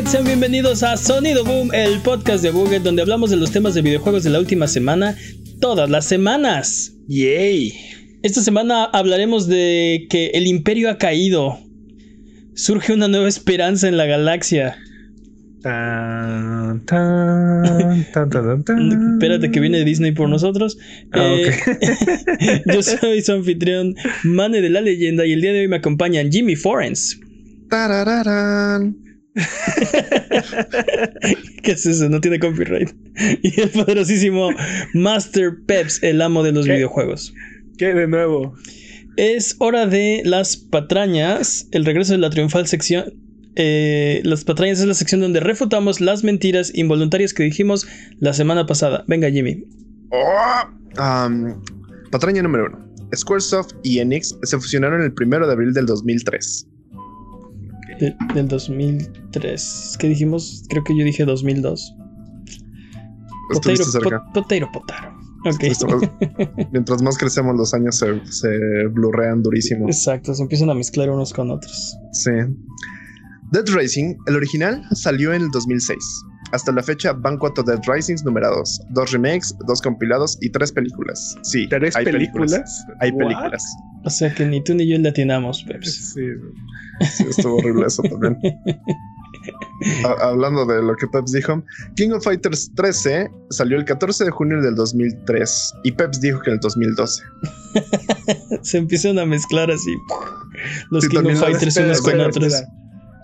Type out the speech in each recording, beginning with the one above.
Buget, sean bienvenidos a Sonido Boom, el podcast de Buget donde hablamos de los temas de videojuegos de la última semana, todas las semanas. Yay. Esta semana hablaremos de que el imperio ha caído. Surge una nueva esperanza en la galaxia. Tan, tan, tan, tan, tan. Espérate que viene Disney por nosotros. Ah, Eh, yo soy su anfitrión, Mane de la leyenda, y el día de hoy me acompañan Jimmy Forens. Tarararán. ¿Qué es eso? No tiene copyright. Y el poderosísimo Master Peps, el amo de los ¿Qué? videojuegos. ¿Qué de nuevo? Es hora de las patrañas, el regreso de la triunfal sección. eh, las patrañas es la sección donde refutamos las mentiras involuntarias que dijimos la semana pasada. Venga, Jimmy. Oh, um, patraña número uno. Squaresoft y Enix se fusionaron el primero de abril del 2003. De- del 2003. ¿Qué dijimos? Creo que yo dije 2002. Estuviste cerca. po- potato, potaro. Ok. Estuviste- Mientras más crecemos, los años se, se blurrean durísimo. Exacto, se empiezan a mezclar unos con otros. Sí. Dead Racing, el original, salió en el 2006. Hasta la fecha van cuatro Dead Racings numerados, dos remakes, dos compilados y tres películas. Sí, ¿Tres hay películas? Hay What? películas. O sea que ni tú ni yo le atinamos, Peps. Sí. Sí, estuvo horrible eso también. Ha- hablando de lo que Peps dijo, King of Fighters 13 salió el 14 de junio del 2003 y Peps dijo que en el 2012. Se empiezan a mezclar así. Los Sí, King of Fighters unos con espera, otros.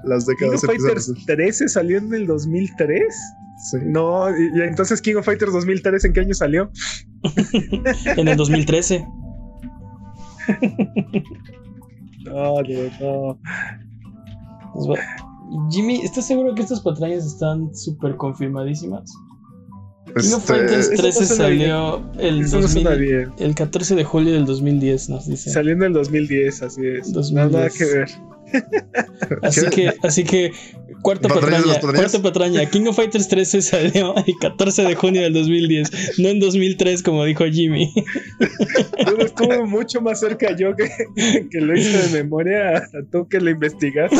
Las ¿King décadas of empiezan a Fighters 13 salió en el 2003? Sí. No, y, y entonces King of Fighters 2003, ¿en qué año salió? En el 2013. No, no, no. Pues Jimmy, ¿estás seguro que estas patrañas están súper confirmadísimas? King of Este, Fighters Eso no 13 suena salió el, Eso no 2000 suena bien. el 14 de julio del 2010, nos dice. Salió en el 2010, así es. 2010. Nada, nada que ver. Así que, así que, cuarta ¿Patrañas de patraña, cuarta patraña. King of Fighters 13 salió el 14 de junio del 2010, no en 2003 como dijo Jimmy. Tú estuvo mucho más cerca yo que, que lo hice de memoria a tú que lo investigaste.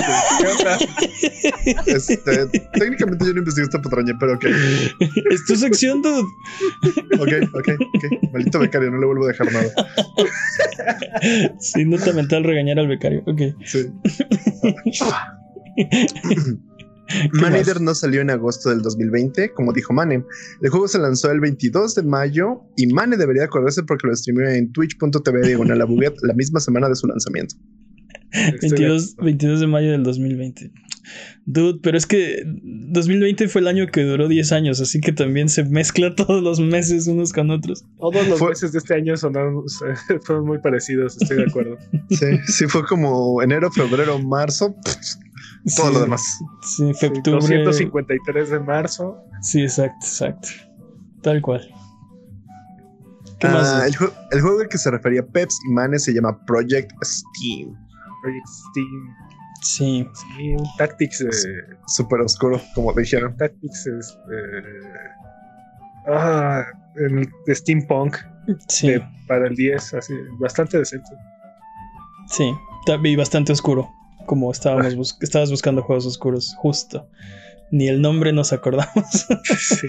Este, técnicamente yo no investigué esta patraña, pero ok. es tu sección, dude. Ok, ok, ok. Maldito becario, no le vuelvo a dejar nada. Sí, nota mental regañar al becario. Ok. Sí. más? Man Eater no salió en agosto del 2020, como dijo Mane. El juego se lanzó el 22 de mayo y Mane debería acordarse porque lo streameó en twitch.tv diagonal la misma semana de su lanzamiento. Estoy de 22, 22 de mayo del 2020. Dude, pero es que 2020 fue el año que duró 10 años, así que también se mezcla todos los meses unos con otros. Todos los Fue- meses de este año sonaron, fueron muy parecidos, estoy de acuerdo. Sí, sí fue como enero, febrero, marzo, todo Sí, lo demás. Sí. 253 de marzo. Sí, exacto, exacto. Tal cual. ¿Qué Ah, más? el, el juego al que se refería Peps y Mane se llama Project Steam. Project Steam. Sí, Sí, un Tactics de. Súper oscuro, como dijeron. Tactics es, eh, ah, en el- de Steampunk sí, de- para el 10, así, bastante decente. sí. Y bastante oscuro. Como estábamos bus- estabas buscando juegos oscuros, justo. Ni el nombre nos acordamos. Sí,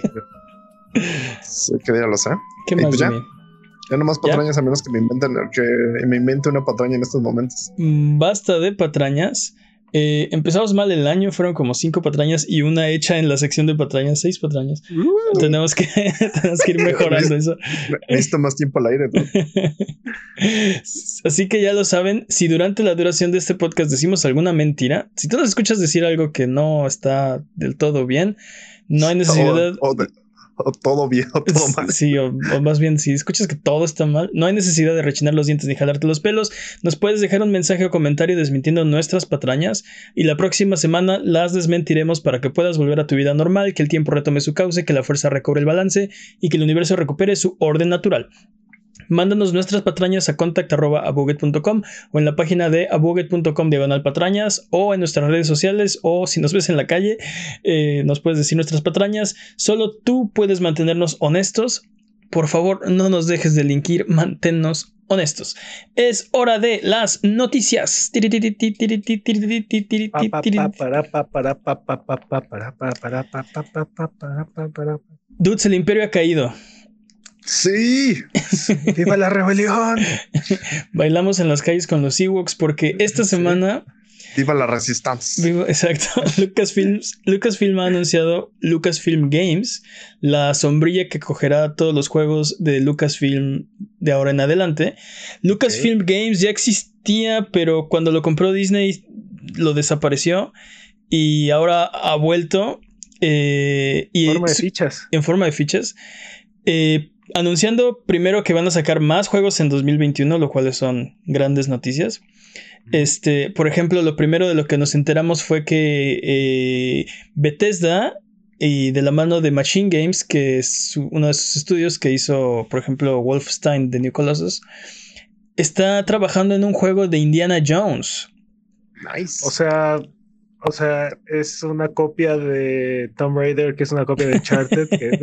Sí, que dígalos, ¿eh? ¿Qué más, pues ya. Ya nomás ¿Ya? patrañas a menos que me inventen que me invente una patraña en estos momentos. Mm, Basta de patrañas. Eh, empezamos mal el año, fueron como cinco patrañas y una hecha en la sección de patrañas, seis patrañas. Tenemos que, tenemos que ir mejorando eso. Necesito más tiempo al aire. ¿no? Así que ya lo saben, si durante la duración de este podcast decimos alguna mentira, si tú nos escuchas decir algo que no está del todo bien, no hay necesidad... De- o todo bien o todo mal. Sí, o, o más bien, si escuchas que todo está mal, no hay necesidad de rechinar los dientes ni jalarte los pelos. Nos puedes dejar un mensaje o comentario desmintiendo nuestras patrañas y la próxima semana las desmentiremos para que puedas volver a tu vida normal, que el tiempo retome su cauce, que la fuerza recobre el balance y que el universo recupere su orden natural. Mándanos nuestras patrañas a contact.abuget.com o en la página de abuget.com diagonal patrañas o en nuestras redes sociales o si nos ves en la calle eh, nos puedes decir nuestras patrañas. Solo tú puedes mantenernos honestos por favor, no nos dejes de linkir, manténnos honestos. Es hora de las noticias. Dudes, el imperio ha caído. Sí. ¡Viva la rebelión! Bailamos en las calles con los Ewoks porque esta semana Viva la resistencia. exacto. Lucasfilm, Lucasfilm ha anunciado Lucasfilm Games, la sombrilla que cogerá todos los juegos de Lucasfilm de ahora en adelante. Lucasfilm Games ya existía, pero cuando lo compró Disney lo desapareció y ahora ha vuelto. Eh, y En forma de fichas. En forma de fichas. Eh, anunciando primero que van a sacar más juegos en 2021, lo cual son grandes noticias. Este, por ejemplo, lo primero de lo que nos enteramos fue que eh, Bethesda y de la mano de Machine Games, que es uno de sus estudios que hizo, por ejemplo, Wolfenstein de New Colossus, está trabajando en un juego de Indiana Jones. Nice. O sea, o sea, es una copia de Tomb Raider, que es una copia de que-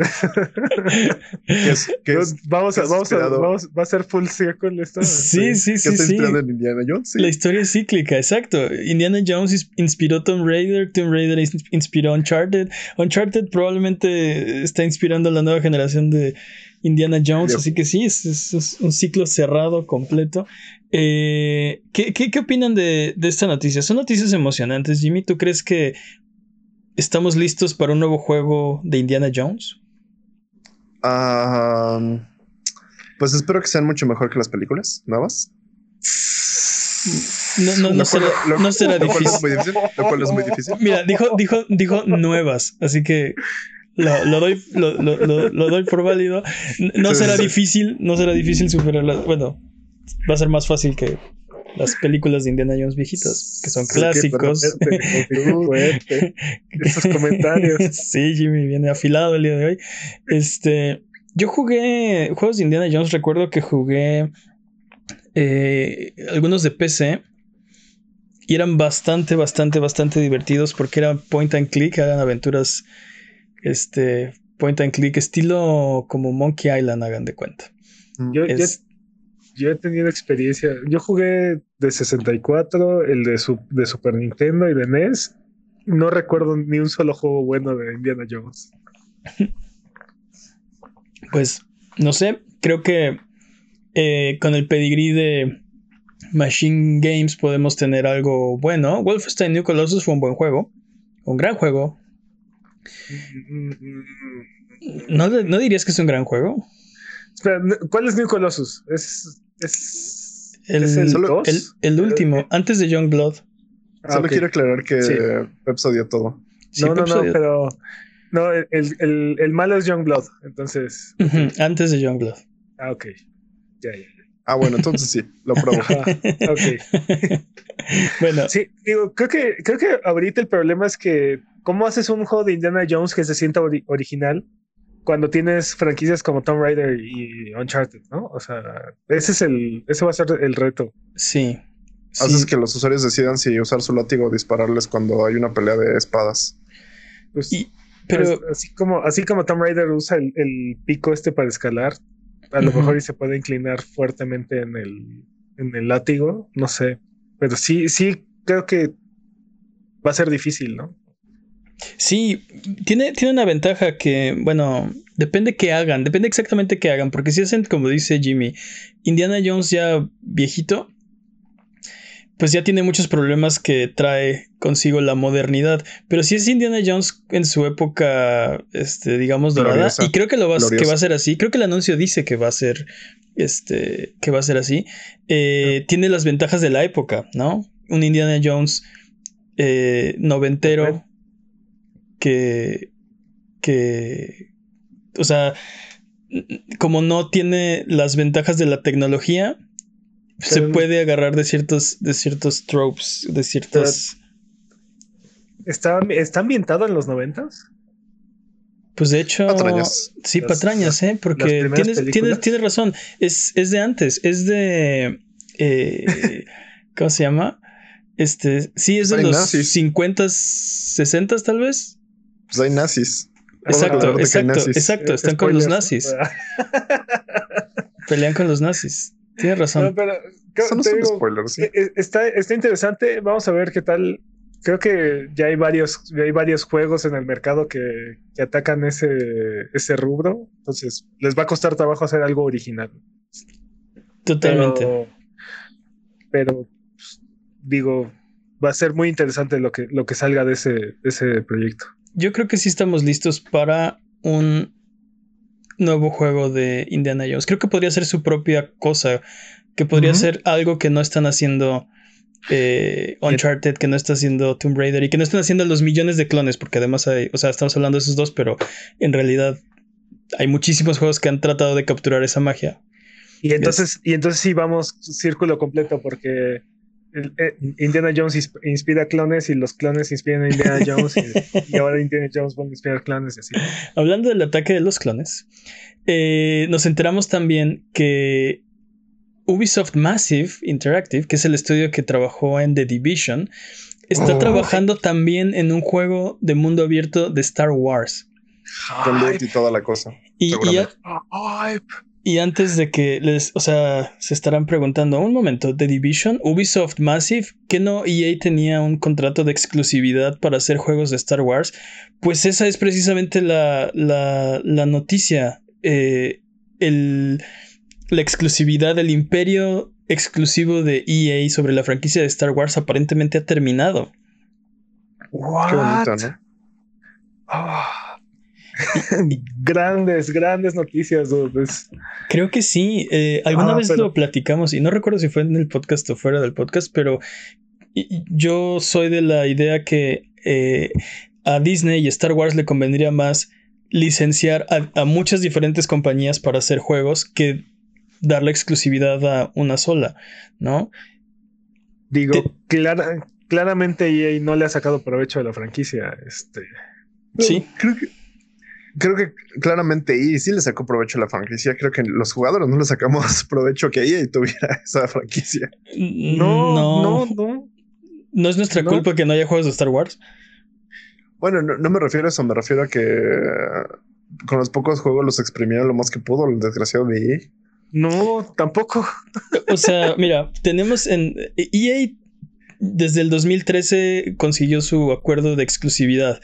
es, es- vamos a, vamos vamos, va a ser full circle esto. Sí, sí, sí, sí. inspirado en Indiana Jones. sí. La historia es cíclica, exacto. Indiana Jones inspiró Tomb Raider, Tomb Raider inspiró Uncharted. Uncharted probablemente está inspirando a la nueva generación de Indiana Jones, así que sí, es, es- es un ciclo cerrado, completo. Eh, ¿qué, qué, qué opinan de, de esta noticia? Son noticias emocionantes, Jimmy. ¿Tú crees que estamos listos para un nuevo juego de Indiana Jones? Ah, pues espero que sean mucho mejor que las películas nuevas. No, será, lo- no será lo cual difícil. Lo cual es muy difícil. Mira, dijo, dijo, dijo nuevas, así que lo, lo doy, lo, doy por válido. No será difícil, no será difícil superarlas. Bueno, va a ser más fácil que las películas de Indiana Jones viejitas, que son Sí, que clásicos. Fuerte, fuerte. Esos comentarios. sí, Jimmy viene afilado el día de hoy. Este, yo jugué juegos de Indiana Jones. Recuerdo que jugué eh, algunos de PC y eran bastante, bastante, bastante divertidos porque eran point and click, eran aventuras, este, point and click estilo como Monkey Island, hagan de cuenta. Yo, yo- Es- yo he tenido experiencia. Yo jugué de 64, el de, su- de Super Nintendo y de NES. No recuerdo ni un solo juego bueno de Indiana Jones. Pues, no sé, creo que eh, con el pedigrí de Machine Games podemos tener algo bueno. Wolfenstein New Colossus fue un buen juego, un gran juego. ¿No, no dirías que es un gran juego? Espera, ¿cuál es New Colossus? Es. Es. El, ¿Es el solo- el, el último, antes de Youngblood. Ah, Solo quiero aclarar que Sí. Peps odió todo. Sí, no, no, no, pero. No, el, el, el malo es Youngblood. Entonces. Ujú, antes de Youngblood. Ah, ok. Ya, ya. Ah, bueno, entonces sí, lo probo. Ajá, ok. bueno, Sí, digo, creo que, creo que ahorita el problema es que, ¿cómo haces un juego de Indiana Jones que se sienta ori- original cuando tienes franquicias como Tomb Raider y Uncharted, ¿no? O sea, ese es el, ese va a ser el reto. sí. Haces sí. que los usuarios decidan si usar su látigo o dispararles cuando hay una pelea de espadas. Pues, Y- pero pues, así como, así como Tomb Raider usa el, el pico este para escalar, a lo mejor y se puede inclinar fuertemente en el, en el látigo, no sé. Pero sí, sí creo que va a ser difícil, ¿no? Sí, tiene, tiene una ventaja que, bueno, depende qué hagan, depende exactamente qué hagan, porque si hacen, como dice Jimmy, Indiana Jones ya viejito, pues ya tiene muchos problemas que trae consigo la modernidad, pero si es Indiana Jones en su época, este, digamos, dorada, Gloriosa. y creo que lo va, a- que va a ser así, creo que el anuncio dice que va a ser, este, que va a ser así, eh, tiene las ventajas de la época, ¿no? Un Indiana Jones eh, noventero que, que, o sea, como no tiene las ventajas de la tecnología, se puede agarrar de ciertos, de ciertos tropes, de ciertas... ¿Está, está ambientado en los noventas? Pues de hecho, Patrañas. sí, Las- patrañas, ¿eh? Porque tienes, tienes, tienes razón, es, es de antes, es de... eh, ¿Cómo se llama? Este, sí, es de los nazis. 50, 60 tal vez. Pues hay nazis. Exacto, exacto, exacto. Están con los nazis. Pelean con los nazis. Tienes razón. No, pero, son spoilers. E, e, está, está interesante. Vamos a ver qué tal. Creo que ya hay varios, ya hay varios juegos en el mercado que, que atacan ese, ese rubro. Entonces, les va a costar trabajo hacer algo original. Totalmente. Pero, pues, digo, va a ser muy interesante lo que, lo que salga de ese, de ese proyecto. Yo creo que sí estamos listos para un nuevo juego de Indiana Jones. Creo que podría ser su propia cosa, que podría ser algo que no están haciendo eh, Uncharted, que no está haciendo Tomb Raider y que no están haciendo los millones de clones, porque además hay, o sea, estamos hablando de esos dos, pero en realidad hay muchísimos juegos que han tratado de capturar esa magia. Y entonces, y entonces sí vamos círculo completo, porque Indiana Jones inspira clones y los clones inspiran a Indiana Jones y, ahora Indiana Jones va a inspirar clones y así. Hablando del ataque de los clones, eh, nos enteramos también que Ubisoft Massive Interactive, que es el estudio que trabajó en The Division, está oh. trabajando también en un juego de mundo abierto de Star Wars. Con y toda la cosa. Y, y antes de que les, o sea, se estarán preguntando, un momento, The Division, Ubisoft Massive, que no EA tenía un contrato de exclusividad para hacer juegos de Star Wars, pues esa es precisamente la, la, la noticia. Eh, el, la exclusividad del imperio exclusivo de EA sobre la franquicia de Star Wars aparentemente ha terminado. Qué bonito, ¿no? Ah. grandes, grandes noticias. Creo que sí. Eh, alguna ah, vez lo platicamos y no recuerdo si fue en el podcast o fuera del podcast, pero yo soy de la idea que eh, a Disney y Star Wars le convendría más licenciar a, muchas diferentes compañías para hacer juegos que darle exclusividad a una sola, ¿no? Digo, claramente EA no le ha sacado provecho de la franquicia. Este. Sí. Creo que creo que claramente y sí le sacó provecho a la franquicia. Creo que los jugadores no le sacamos provecho que EA tuviera esa franquicia. No, no, no. No, es nuestra culpa que no haya juegos de Star Wars. Bueno, no, me refiero a eso, me refiero a que con los pocos juegos los exprimieron lo más que pudo, el desgraciado de EA. No, tampoco. O sea, mira, tenemos en EA desde el 2013 consiguió su acuerdo de exclusividad.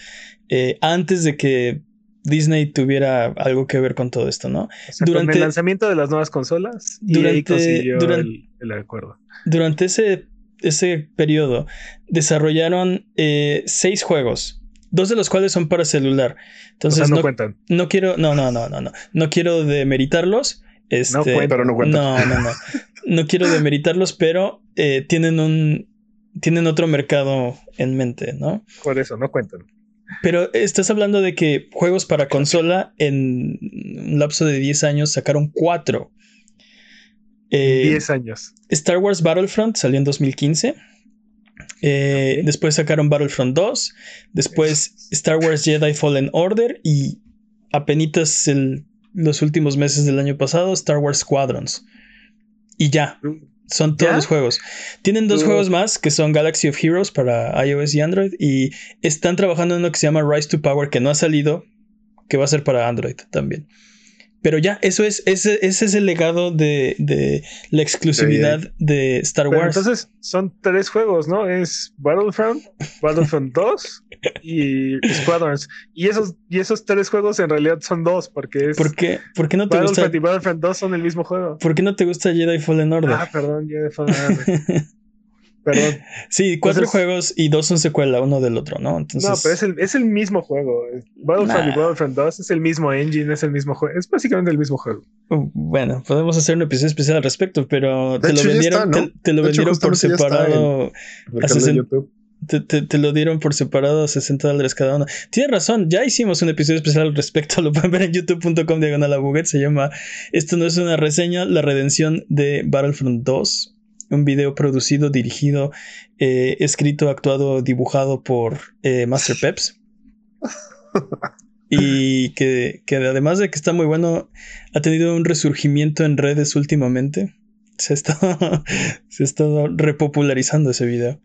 Eh, antes de que Disney tuviera algo que ver con todo esto, ¿no? durante el lanzamiento de las nuevas consolas, durante, el, acuerdo. Durante ese, ese periodo desarrollaron eh, seis juegos, dos de los cuales son para celular. Entonces no, cuentan. No quiero, no, no, no, no, no, no quiero demeritarlos. Este, no pero no cuentan. No, no, no. no quiero demeritarlos, pero eh, tienen un, tienen otro mercado en mente, ¿no? Por eso, no cuentan. Pero estás hablando de que juegos para consola en un lapso de 10 años sacaron 4. 10 eh, años. Star Wars Battlefront salió en 2015. Eh, después sacaron Battlefront 2. Después Star Wars Jedi Fallen Order. Y apenas los últimos meses del año pasado, Star Wars Squadrons. Y ya. Son todos los juegos. Tienen dos juegos más que son Galaxy of Heroes para iOS y Android. Y están trabajando en uno que se llama Rise to Power, que no ha salido, que va a ser para Android también. Pero ya, eso es, ese, ese es el legado de, de la exclusividad de Star Wars. entonces son tres juegos, ¿no? Es Battlefront, Battlefront 2 y Squadrons. Y esos, y esos tres juegos en realidad son dos, porque es. ¿Por qué, ¿Por qué no te Battlefront gusta? y Battlefront 2 son el mismo juego. ¿Por qué no te gusta Jedi Fallen Order? Ah, perdón, Jedi Fallen Order. Perdón. Sí, cuatro juegos y dos son secuela uno del otro, ¿no? Entonces... No, pero es el, es el mismo juego. Battlefront y Battlefront 2 es el mismo engine, es el mismo juego. Es básicamente el mismo juego. Uh, bueno, podemos hacer un episodio especial al respecto, pero te lo vendieron, te, lo vendieron por separado a 60, te, te, lo dieron por separado a 60 dólares cada uno. Tienes razón, ya hicimos un episodio especial al respecto. Lo pueden ver en youtube.com diagonal a Se llama Esto no es una reseña, la redención de Battlefront 2 un video producido, dirigido, eh, escrito, actuado, dibujado por eh, Master Peps. y que, además de que está muy bueno, ha tenido un resurgimiento en redes últimamente. Se ha estado, se ha estado repopularizando ese video.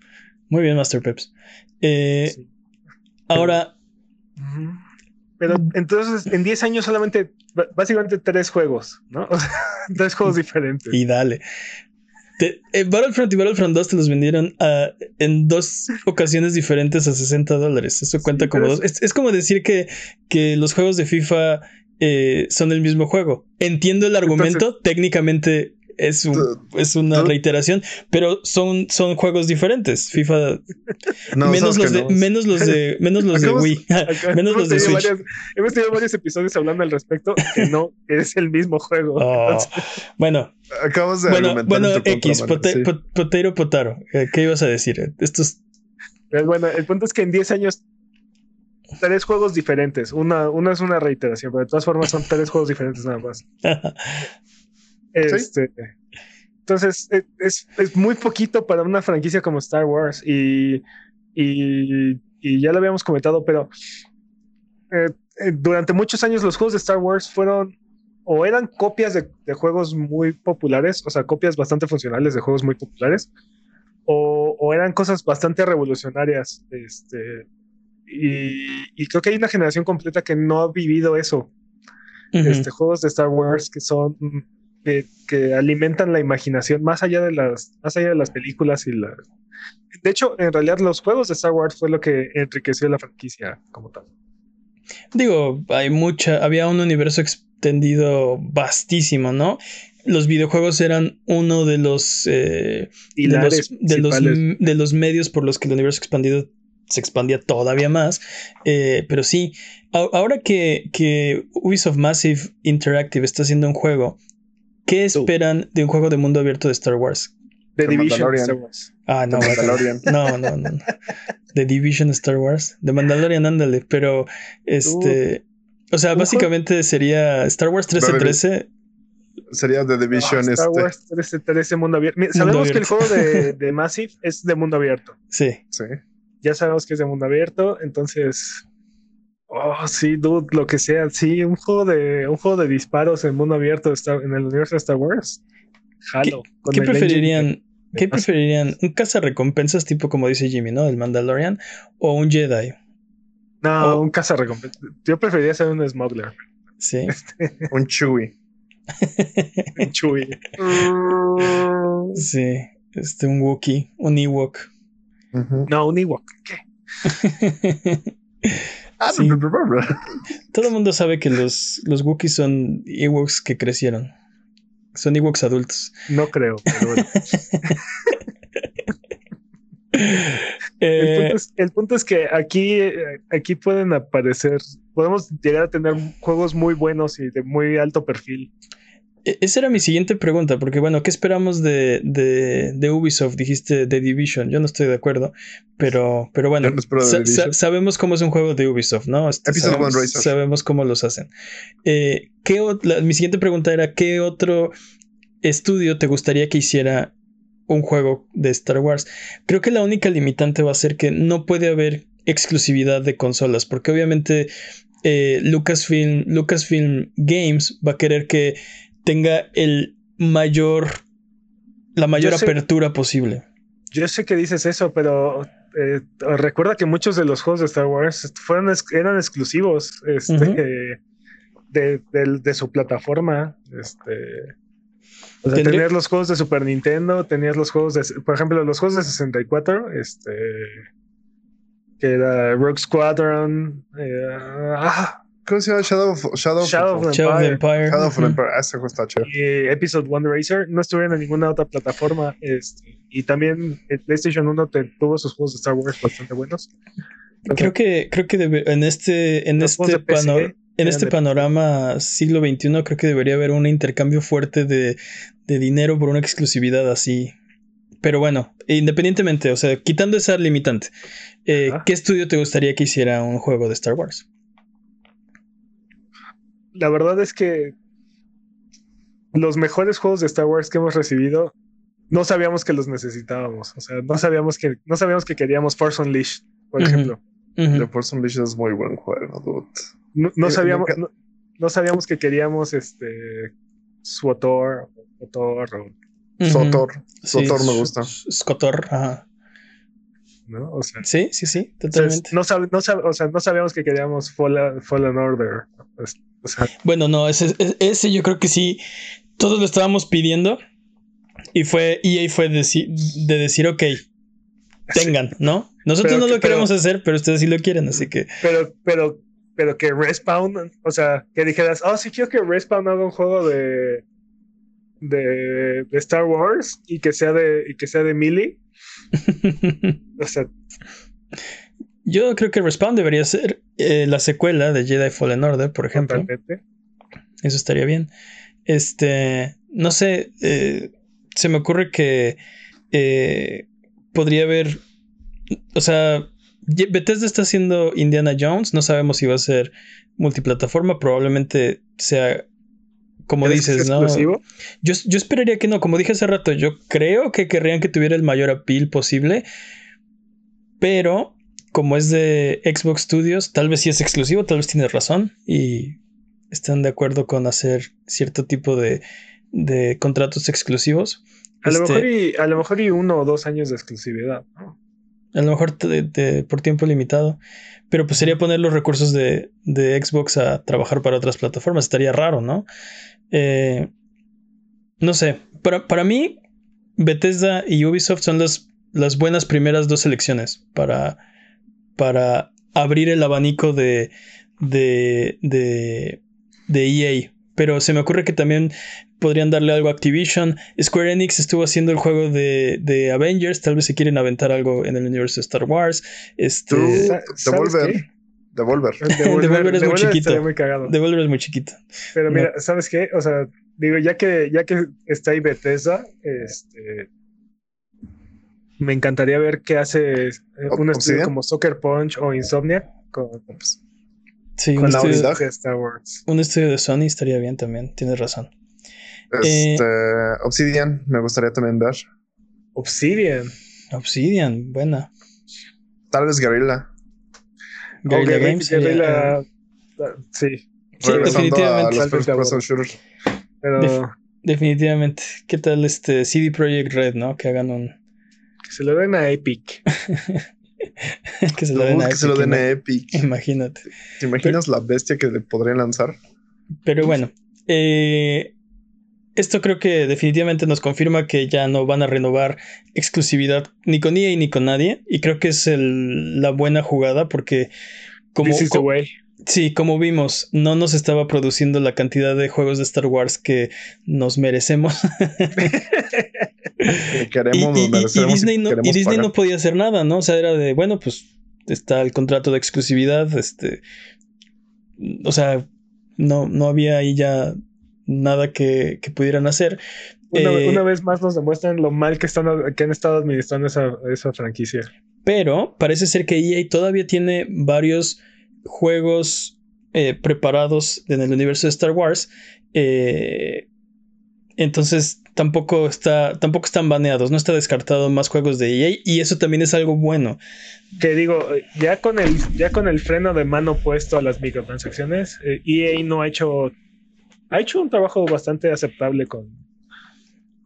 Muy bien, Master Peps. Eh, ahora, Pero entonces en 10 años solamente, básicamente tres juegos, ¿no? O sea, tres juegos diferentes. Y dale. Eh, Battlefront y Battlefront 2 te los vendieron en dos ocasiones diferentes a 60 dólares. Eso cuenta como dos. Es, como decir que, que los juegos de FIFA eh, son el mismo juego. Entiendo el argumento, técnicamente es, es una reiteración, pero son, son juegos diferentes. FIFA menos, los de, menos los de menos los de Wii, menos los de Switch. hemos tenido varios episodios hablando al respecto que no es el mismo juego. Oh, bueno, acabas de bueno, bueno X, potero potaro. Eh, ¿Qué ibas a decir? Estos pues bueno, el punto es que en 10 años tres juegos diferentes. Una, una es una reiteración, pero de todas formas son tres juegos diferentes nada más. Este, Entonces, e, es, es, muy poquito para una franquicia como Star Wars y, y, y ya lo habíamos comentado, pero eh, eh, durante muchos años los juegos de Star Wars fueron o eran copias de, de, juegos muy populares, o sea, copias bastante funcionales de juegos muy populares, o, o eran cosas bastante revolucionarias. Este, y, creo que hay una generación completa que no ha vivido eso. este, juegos de Star Wars que son que, alimentan la imaginación más allá de las más allá de las películas y la de hecho en realidad los juegos de Star Wars fue lo que enriqueció la franquicia como tal digo hay mucha había un universo extendido vastísimo no los videojuegos eran uno de los, eh, de, los, de, los, de los medios por los que el universo expandido se expandía todavía más. Eh, pero sí, ahora que, que, Ubisoft Massive Interactive está haciendo un juego, ¿qué esperan de un juego de mundo abierto de Star Wars? The, Division Star Wars. Ah, no, no, no, no, The Division Star Wars. The Mandalorian, ándale. Pero, este. o sea, básicamente sería Star Wars 1313. Sería The Division. Star este. Wars 1313 mundo abierto. sabemos que el juego de, de Massive es de mundo abierto. Sí. Sí ya sabemos que es de mundo abierto, entonces, oh, sí, dude, lo que sea, sí, un juego de, un juego de disparos en mundo abierto en el universo de Star Wars. Jalo. ¿Qué, preferirían? ¿Qué preferirían? ¿Un recompensas tipo como dice Jimmy, ¿no? El Mandalorian o un Jedi? No, un un recompensas Yo preferiría ser un smuggler. Sí. Este, un Chewie. un Chewie. sí. Este, un Wookiee, un Ewok. No, un Ewok. ¿Qué? Ah, Todo el mundo sabe que los, los Wookiees son Ewoks que crecieron. Son Ewoks adultos. No creo, pero bueno. Eh, el, punto es, que aquí, aquí pueden aparecer, podemos llegar a tener juegos muy buenos y de muy alto perfil. E, esa era mi siguiente pregunta, porque bueno, ¿qué esperamos de, de, Ubisoft? Dijiste The Division, yo no estoy de acuerdo, pero, pero bueno, sabemos cómo es un juego de Ubisoft, ¿no? Este, sabemos, cómo los hacen. Eh, ¿qué mi siguiente pregunta era, ¿qué otro estudio te gustaría que hiciera un juego de Star Wars? Creo que la única limitante va a ser que no puede haber exclusividad de consolas, porque obviamente eh, Lucasfilm, Lucasfilm Games va a querer que tenga el mayor, la mayor apertura posible. Yo sé que dices eso, pero eh, recuerda que muchos de los juegos de Star Wars fueron, eran exclusivos este, de, su plataforma. Este, o sea, tenías los juegos de Super Nintendo, tenías los juegos de, por ejemplo, los juegos de 64, este, que era Rogue Squadron, eh, ah, ¿Cómo se llama? Shadow of, Shadow, Shadow of, Empire. Shadow of Empire. Ese juego está chido. Y Episode One Racer no estuvieron en ninguna otra plataforma. Este, y también el PlayStation 1 tuvo sus juegos de Star Wars bastante buenos. creo que, creo que en este, en este, en este panorama siglo XXI, creo que debería haber un intercambio fuerte de, de dinero por una exclusividad así. Pero bueno, independientemente, o sea, quitando esa limitante, eh, ¿qué estudio te gustaría que hiciera un juego de Star Wars? La verdad es que los mejores juegos de Star Wars que hemos recibido no sabíamos que los necesitábamos. O sea, no sabíamos que, no sabíamos que queríamos Force Unleashed, por ejemplo. Force Unleashed es muy buen juego, dude. No, sabíamos, no, sabíamos que queríamos este Swotor, Sotor Sotor. Sotor me gusta. Scotor, ajá. ¿No? O sea, sí, sí, sí, totalmente. no, no, o sea, no sabíamos que queríamos Fallen, Fallen Order. O sea, bueno, no, ese, ese yo creo que sí, todos lo estábamos pidiendo y fue EA fue de, de decir, ok, tengan, ¿no? Nosotros no lo queremos hacer, pero ustedes sí lo quieren, así que. Pero, pero, pero que Respawn, o sea, que dijeras, oh, sí quiero que Respawn haga un juego de. de, de Star Wars y que sea de. y que sea de Melee. o sea. Yo creo que Respawn debería ser eh, la secuela de Jedi Fallen Order, por ejemplo. Eso estaría bien. Este. No sé. Eh, se me ocurre que. Eh, podría haber o sea, Bethesda está haciendo Indiana Jones, no sabemos si va a ser multiplataforma, probablemente sea como dices, ¿no? Yo, yo, esperaría que no, como dije hace rato, yo creo que querrían que tuviera el mayor appeal posible, pero como es de Xbox Studios, tal vez sí es exclusivo, tal vez tienes razón y están de acuerdo con hacer cierto tipo de, de contratos exclusivos. A, lo mejor este y, a lo mejor y uno o dos años de exclusividad, ¿no? A lo mejor por tiempo limitado. Pero pues sería poner los recursos de, Xbox a trabajar para otras plataformas. Estaría raro, ¿no? Eh, no sé. Para, para mí, Bethesda y Ubisoft son las, las buenas primeras dos selecciones para, para abrir el abanico de, de, de, de EA. Pero se me ocurre que también podrían darle algo a Activision. Square Enix estuvo haciendo el juego de, Avengers, tal vez se quieren aventar algo en el universo de Star Wars. Este, Devolver. Devolver. Devolver es muy chiquito. Devolver es muy chiquito. Pero mira, ¿sabes qué? O sea, digo, ya que, ya que está ahí Bethesda, este, me encantaría ver qué hace un estudio como Soccer Punch o Insomnia con, sí, un, estudio, de Star Wars. un estudio de Sony estaría bien también, tienes razón. Este, Obsidian, me gustaría también ver. Obsidian. Obsidian, buena. Tal vez Guerrilla. Guerrilla Games. Guerrilla, sí. definitivamente. Pero... definitivamente. ¿Qué tal este CD Projekt Red, no? Que hagan un. Que se lo den a Epic. que se lo den, a, que se lo den a Epic. Imagínate. ¿Te imaginas la bestia que le podrían lanzar? Pero bueno. Eh, esto creo que definitivamente nos confirma que ya no van a renovar exclusividad ni con EA ni con nadie. Y creo que es la buena jugada porque como... Sí, como vimos, no nos estaba produciendo la cantidad de juegos de Star Wars que nos merecemos. queremos, y, Disney, no, y Disney no podía hacer nada, ¿no? O sea, era de, bueno, pues está el contrato de exclusividad, este... O sea, no, no había ahí ya nada que, pudieran hacer. Eh, una, vez más nos demuestran lo mal que, están, que han estado administrando esa, franquicia. Pero parece ser que EA todavía tiene varios juegos eh, preparados en el universo de Star Wars. Eh, entonces tampoco está tampoco están baneados, no está descartado más juegos de EA y eso también es algo bueno. Que digo, ya con el ya con el freno de mano puesto a las microtransacciones, EA no ha hecho ha hecho un trabajo bastante aceptable con,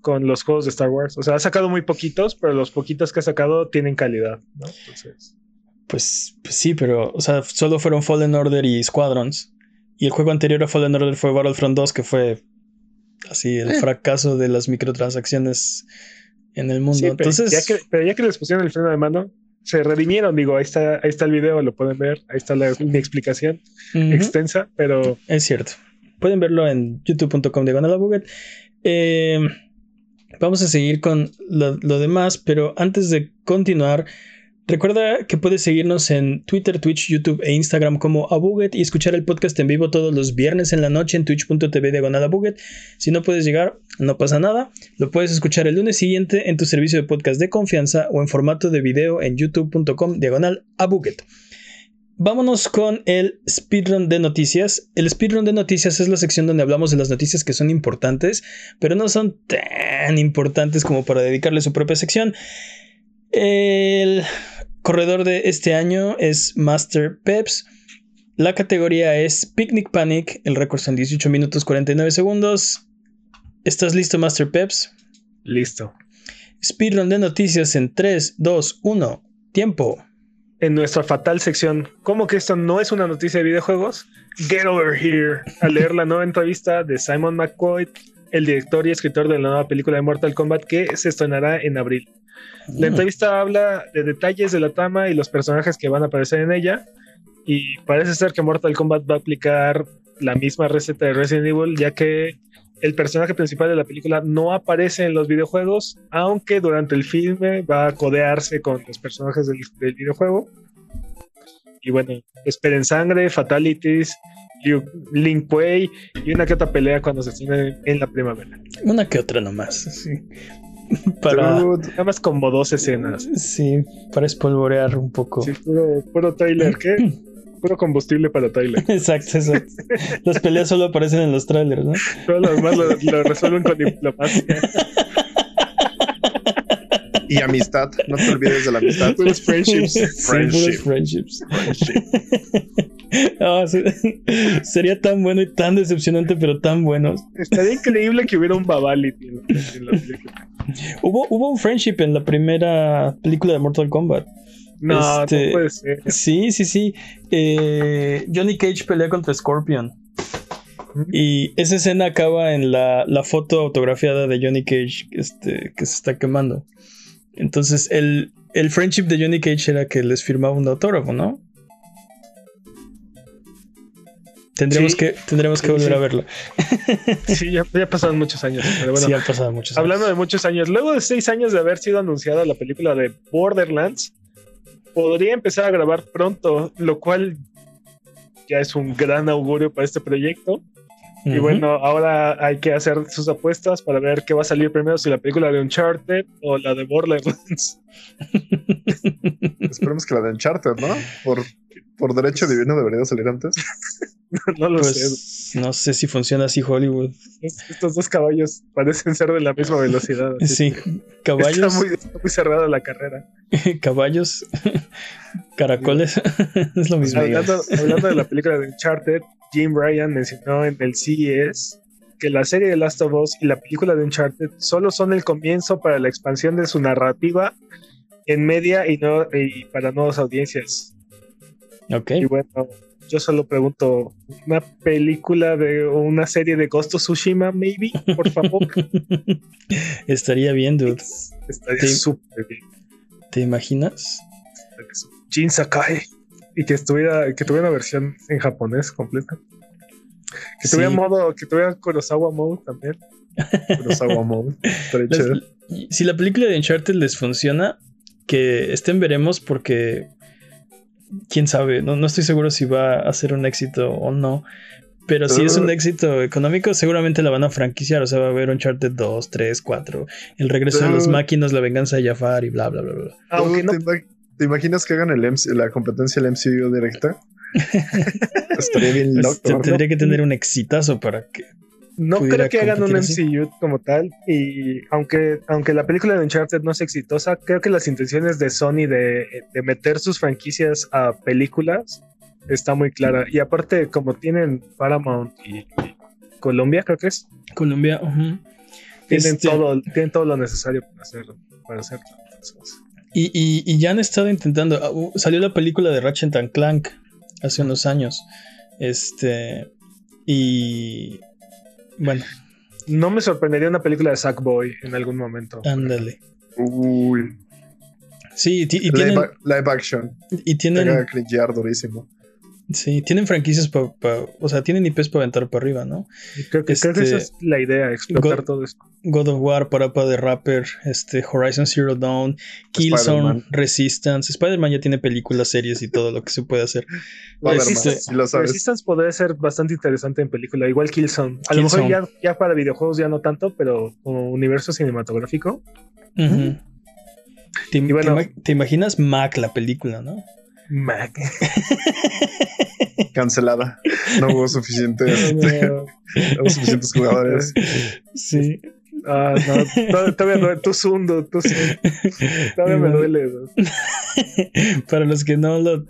con los juegos de Star Wars. O sea, ha sacado muy poquitos, pero los poquitos que ha sacado tienen calidad, ¿no? Entonces. Pues, pues sí, pero, o sea, solo fueron Fallen Order y Squadrons. Y el juego anterior a Fallen Order fue Battlefront 2, que fue así el eh. fracaso de las microtransacciones en el mundo. pero, Entonces. Ya que, pero ya que les pusieron el freno de mano, se redimieron. Digo, ahí está, ahí está el video, lo pueden ver. Ahí está la, mi explicación extensa, pero. Es cierto. Pueden verlo en youtube.com de eh, vamos a seguir con lo, demás, pero antes de continuar, recuerda que puedes seguirnos en Twitter, Twitch, YouTube e Instagram como Abuget y escuchar el podcast en vivo todos los viernes en la noche en twitch.tv diagonal Abuget. Si no puedes llegar, no pasa nada. Lo puedes escuchar el lunes siguiente en tu servicio de podcast de confianza o en formato de video en youtube.com diagonal Abuget. Vámonos con el speedrun de noticias. El speedrun de noticias es la sección donde hablamos de las noticias que son importantes, pero no son tan importantes como para dedicarle su propia sección. El corredor de este año es Master Peps. La categoría es Picnic Panic. El récord son 18 minutos 49 segundos. ¿Estás listo, Master Peps? Listo. Speedrun de noticias en 3, 2, 1, Tiempo. En nuestra fatal sección, ¿cómo que esto no es una noticia de videojuegos? Get over here. A leer la nueva entrevista de Simon McCoy, el director y escritor de la nueva película de Mortal Kombat que se estrenará en abril. La Mm. entrevista habla de detalles de la trama y los personajes que van a aparecer en ella. Y parece ser que Mortal Kombat va a aplicar la misma receta de Resident Evil, ya que el personaje principal de la película no aparece en los videojuegos, aunque durante el filme va a codearse con los personajes del, del videojuego. Y bueno, esperen sangre, fatalities, Liu- Lin Kuei y una que otra pelea cuando se estrene en la primavera. Una que otra nomás. Sí. Para, Nada más como dos escenas. sí, para espolvorear un poco. Sí, puro, puro Tyler, ¿qué? Puro combustible para Tyler. Exacto, exacto. Las peleas solo aparecen en los trailers, ¿no? Todo lo demás lo, lo resuelven con diplomacia. y amistad. No te olvides de la amistad. Puros friendships. Sí, puros Friendship. friendships. Ah. Sería tan bueno y tan decepcionante, pero tan bueno. Estaría increíble que hubiera un Babality en, la- en la película. Hubo, hubo un friendship en la primera película de Mortal Kombat. No, Este- no puede ser. Sí, sí, sí. Eh, Johnny Cage pelea contra Scorpion. Y esa escena acaba en la, la foto autografiada de Johnny Cage este, que se está quemando. Entonces, el, el friendship de Johnny Cage era que les firmaba un autógrafo, ¿no? Tendremos Sí. que, tendremos que Sí, volver sí. a verlo. Sí, ya, ya pasaron muchos años. Pero bueno, sí, han pasado muchos años. hablando de muchos años, luego de seis años de haber sido anunciada la película de Borderlands, podría empezar a grabar pronto, lo cual ya es un gran augurio para este proyecto. Y bueno, ahora hay que hacer sus apuestas para ver qué va a salir primero, si la película de Uncharted o la de Borderlands. Esperemos que la de Uncharted, ¿no? Por, por derecho divino debería salir antes. no lo sé. Pues no sé si funciona así Hollywood. Estos dos caballos parecen ser de la misma velocidad. así Sí, caballos, Está muy, está muy cerrada la carrera. caballos, caracoles, es lo mismo. Hablando, hablando de la película de Uncharted, Jim Ryan mencionó en el CES que la serie de Last of Us y la película de Uncharted solo son el comienzo para la expansión de su narrativa en media y, no, y para nuevas audiencias. Ok. Y bueno, yo solo pregunto, ¿una película de o una serie de Ghost of Tsushima, maybe? Por favor. Estaría bien, dude. Estaría súper bien. ¿Te imaginas? Jin Sakai. Y que estuviera, que tuviera una versión en japonés completa. Que Sí. tuviera modo, que tuviera Kurosawa Mode también. Kurosawa Mode. Las- si la película de Uncharted les funciona, que estén veremos porque quién sabe, no, no estoy seguro si va a ser un éxito o no. Pero si es un éxito económico, seguramente la van a franquiciar. O sea, va a haber Uncharted 2, 3, 4. El regreso de los Uh. máquinas, la venganza de Jafar y bla, bla, bla, bla. Aunque no, ¿Te, ima- te imaginas que hagan el MC la competencia del MCU directa? Estaría bien Pues, loco. te- ¿no? tendría que tener un exitazo para que. No creo que hagan un así. MCU como tal. Y aunque, aunque la película de Uncharted no sea exitosa, creo que las intenciones de Sony de, de meter sus franquicias a películas está muy clara. Y aparte, como tienen Paramount y, Colombia, creo que es, Colombia. ujú. tienen, Este, todo, tienen todo lo necesario para hacerlo. Para hacer las cosas. Y, y- y ya han estado intentando. ah, uh, Salió la película de Ratchet and Clank hace unos años. Este. Y. Bueno, No me sorprendería una película de Sackboy en algún momento. ándale. Uy. Sí, y live, tienen, live action. y Te tienen, cringear durísimo. sí, tienen franquicias para, o sea, tienen IPs para aventar para arriba, ¿no? Y Creo que, creo que Este- esa es la idea, explotar todo esto. God of War, Parapa de Rapper, este, Horizon Zero Dawn, Killzone. Resistance. Spider-Man ya tiene películas, series y todo lo que se puede hacer. Más, si lo sabes. Resistance podría ser bastante interesante en película, igual Killzone. A lo Killzone. mejor ya, ya para videojuegos ya no tanto, pero como universo cinematográfico. ¿Te, Y bueno- te ima- te imaginas Mac, la película, no? Mac. Cancelada. No hubo suficientes, no hubo suficientes jugadores. Sí. Ah, no, to- todavía no, tú zundo, tú zundo. Todavía me duele. ¿no? Para los que no lo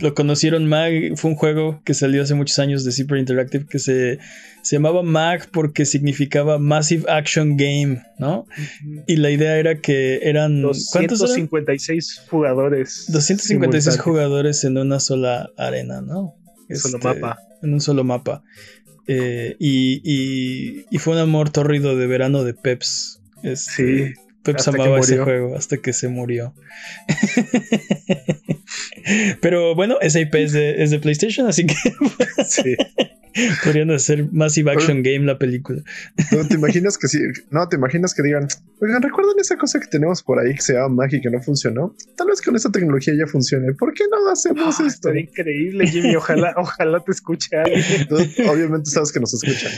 lo conocieron MAG, fue un juego que salió hace muchos años de Super Interactive que se, se llamaba MAG porque significaba Massive Action Game, ¿no? Y la idea era que eran... ¿Cuántos 256 jugadores. 256 jugadores en una sola arena, ¿no? En un solo este, mapa. En un solo mapa. Eh, y, y, fue un amor torrido de verano de Peps. Este, sí. Peps amaba ese juego hasta que se murió. Pero bueno, esa IP es de, PlayStation, así que sí. podrían hacer Massive Action Game la película. No, te imaginas que sí, no, te imaginas que digan, oigan, ¿recuerdan esa cosa que tenemos por ahí que se llama Magic que no funcionó? Tal vez con esa tecnología ya funcione. ¿Por qué no hacemos ah, esto? Sería increíble, Jimmy. Ojalá, ojalá te escuche alguien. obviamente sabes que nos escuchan.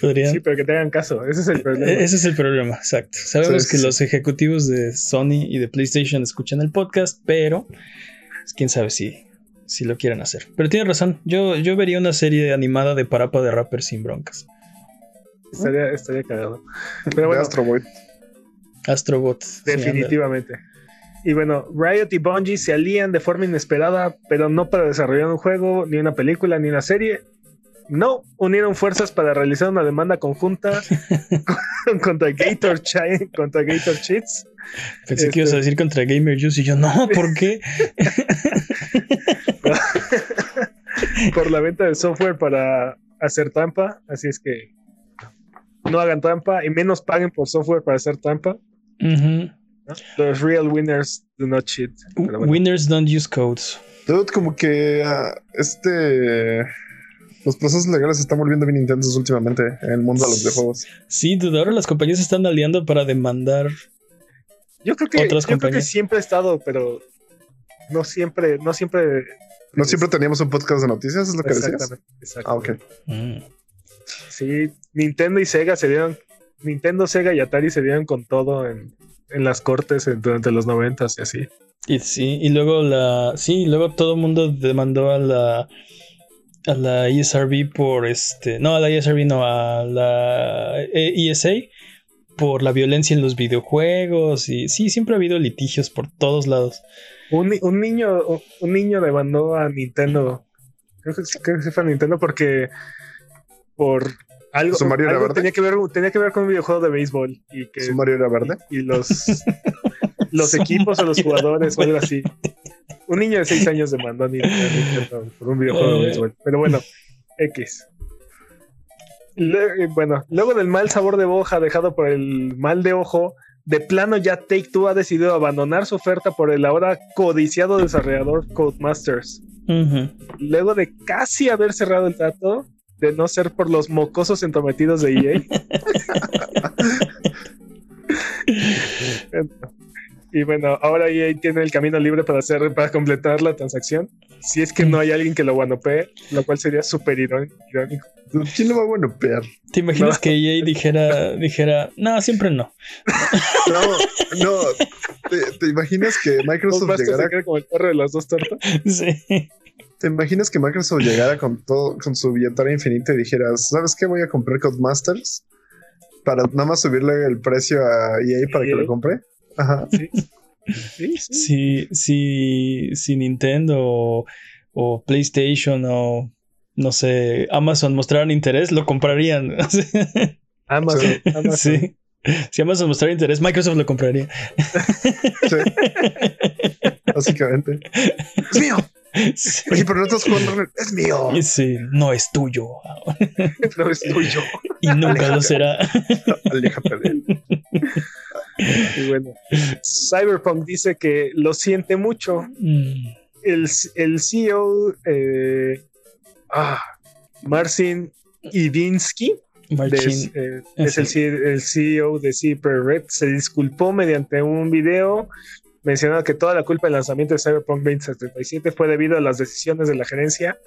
Sí, pero que tengan caso. Ese es el problema. Ese es el problema, exacto. Sabemos que los ejecutivos de Sony y de PlayStation escuchan el podcast, pero pues, quién sabe si, si lo quieren hacer. Pero tiene razón. Yo, yo vería una serie animada de Parapa de Rapper sin broncas. Estaría, estaría cagado. Pero bueno, Astrobot. Astrobot. Definitivamente. Y bueno, Riot y Bungie se alían de forma inesperada, pero no para desarrollar un juego, ni una película, ni una serie, no unieron fuerzas para realizar una demanda conjunta contra Gator contra Gator Cheats. Pensé que ibas a este decir contra Gamer Juice y yo no, ¿por qué? Por la venta de software para hacer trampa, así es que no hagan trampa y menos paguen por software para hacer trampa. Los real winners do not cheat. Winners don't use codes. como que ah, este los procesos legales se están volviendo bien intensos últimamente en el mundo de los videojuegos. Sí, ahora las compañías se están aliando para demandar. Yo creo que, otras yo creo que siempre ha estado, pero no siempre, no siempre. No siempre teníamos un podcast de noticias, es lo que decías. Ah, ok. Mm. Sí, Nintendo y Sega se dieron. Nintendo, Sega y Atari se dieron con todo en, en las cortes durante los noventas y así. Y sí, y luego la. Sí, luego todo el mundo demandó a la a la ESRB por este. No, a la ESRB, no, a la ESA por la violencia en los videojuegos. Y sí, siempre ha habido litigios por todos lados. Un, niño, un niño demandó a Nintendo. Creo que, creo que fue a Nintendo porque por algo, tenía que ver tenía que ver con un videojuego de béisbol y que ¿Su Mario era verde y, los los equipos o los jugadores o algo así un niño de 6 años demandó a Nintendo por un videojuego de béisbol. Pero bueno, X. bueno, luego del mal sabor de boja dejado por el mal de ojo, de plano ya Take Two ha decidido abandonar su oferta por el ahora codiciado desarrollador Codemasters. Luego de casi haber cerrado el trato, de no ser por los mocosos entrometidos de EA. Y bueno, ahora EA tiene el camino libre para hacer, para completar la transacción. Si es que no hay alguien que lo guanopee, lo cual sería súper irónico. ¿Quién lo va a guanopear? ¿Te imaginas que EA dijera, dijera, no, siempre no? no, no. ¿Te, imaginas que Microsoft llegara como el perro de las dos tortas? Sí. ¿Te imaginas que Microsoft llegara con todo, con su billetera infinita y dijera, ¿sabes qué? Voy a comprar Codemasters para nada más subirle el precio a EA para que lo compre. Ajá. Sí. Sí, sí. Si, Nintendo o, PlayStation o no sé, Amazon mostraran interés, lo comprarían. Amazon, Sí. Si Amazon mostrara interés, Microsoft lo compraría. Sí. Básicamente. Es mío. Oye, pero no estás jugando. Es mío. Sí, no es tuyo. no es tuyo. Y nunca lo será. Aléjate de él. Y bueno, Cyberpunk dice que lo siente mucho. Mm. El, el, CEO, eh, ah, Marcin Idinsky, eh, es el, CEO de Cyber Red, se disculpó mediante un video mencionando que toda la culpa del lanzamiento de Cyberpunk 2077 fue debido a las decisiones de la gerencia.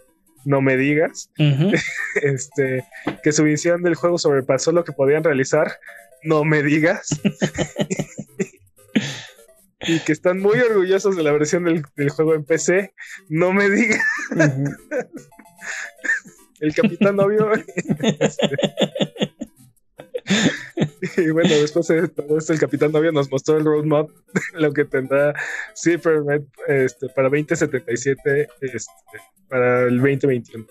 No me digas. este, que su visión del juego sobrepasó lo que podían realizar no me digas. y que están muy orgullosos de la versión del, juego en PC. No me digas. El capitán obvio. Y bueno, después de todo esto, el Capitán Novio nos mostró el roadmap, lo que tendrá Cybernet este, para 2077 este, para el 2021.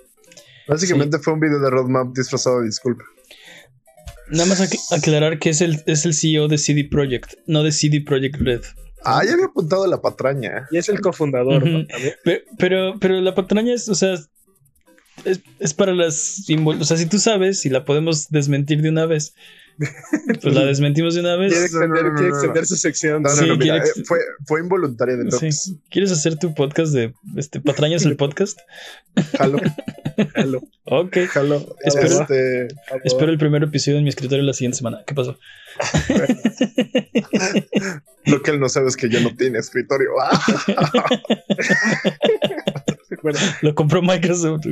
Básicamente fue un video de roadmap disfrazado de disculpa. Nada más ac- aclarar que es el, es el CEO de CD Projekt, no de CD Projekt Red. Ah, ya había apuntado la patraña. Y es el cofundador, Pero, pero la patraña es, o sea, es, es para las O sea, si tú sabes y la podemos desmentir de una vez, pues la desmentimos de una Quiere vez. No, no, extender, no, no, quiere extender su sección. No, no, Sí, no, mira, quiere eh, ex- fue, fue involuntaria de Sí. ¿Quieres hacer tu podcast de este, patrañas el podcast? Jalo, Jalo, Ok. jalo. Espero- este, Jalo. Espero el primer episodio en mi escritorio la siguiente semana. ¿Qué pasó? lo que él no sabe es que ya no tiene escritorio. Ah, Lo compró Microsoft.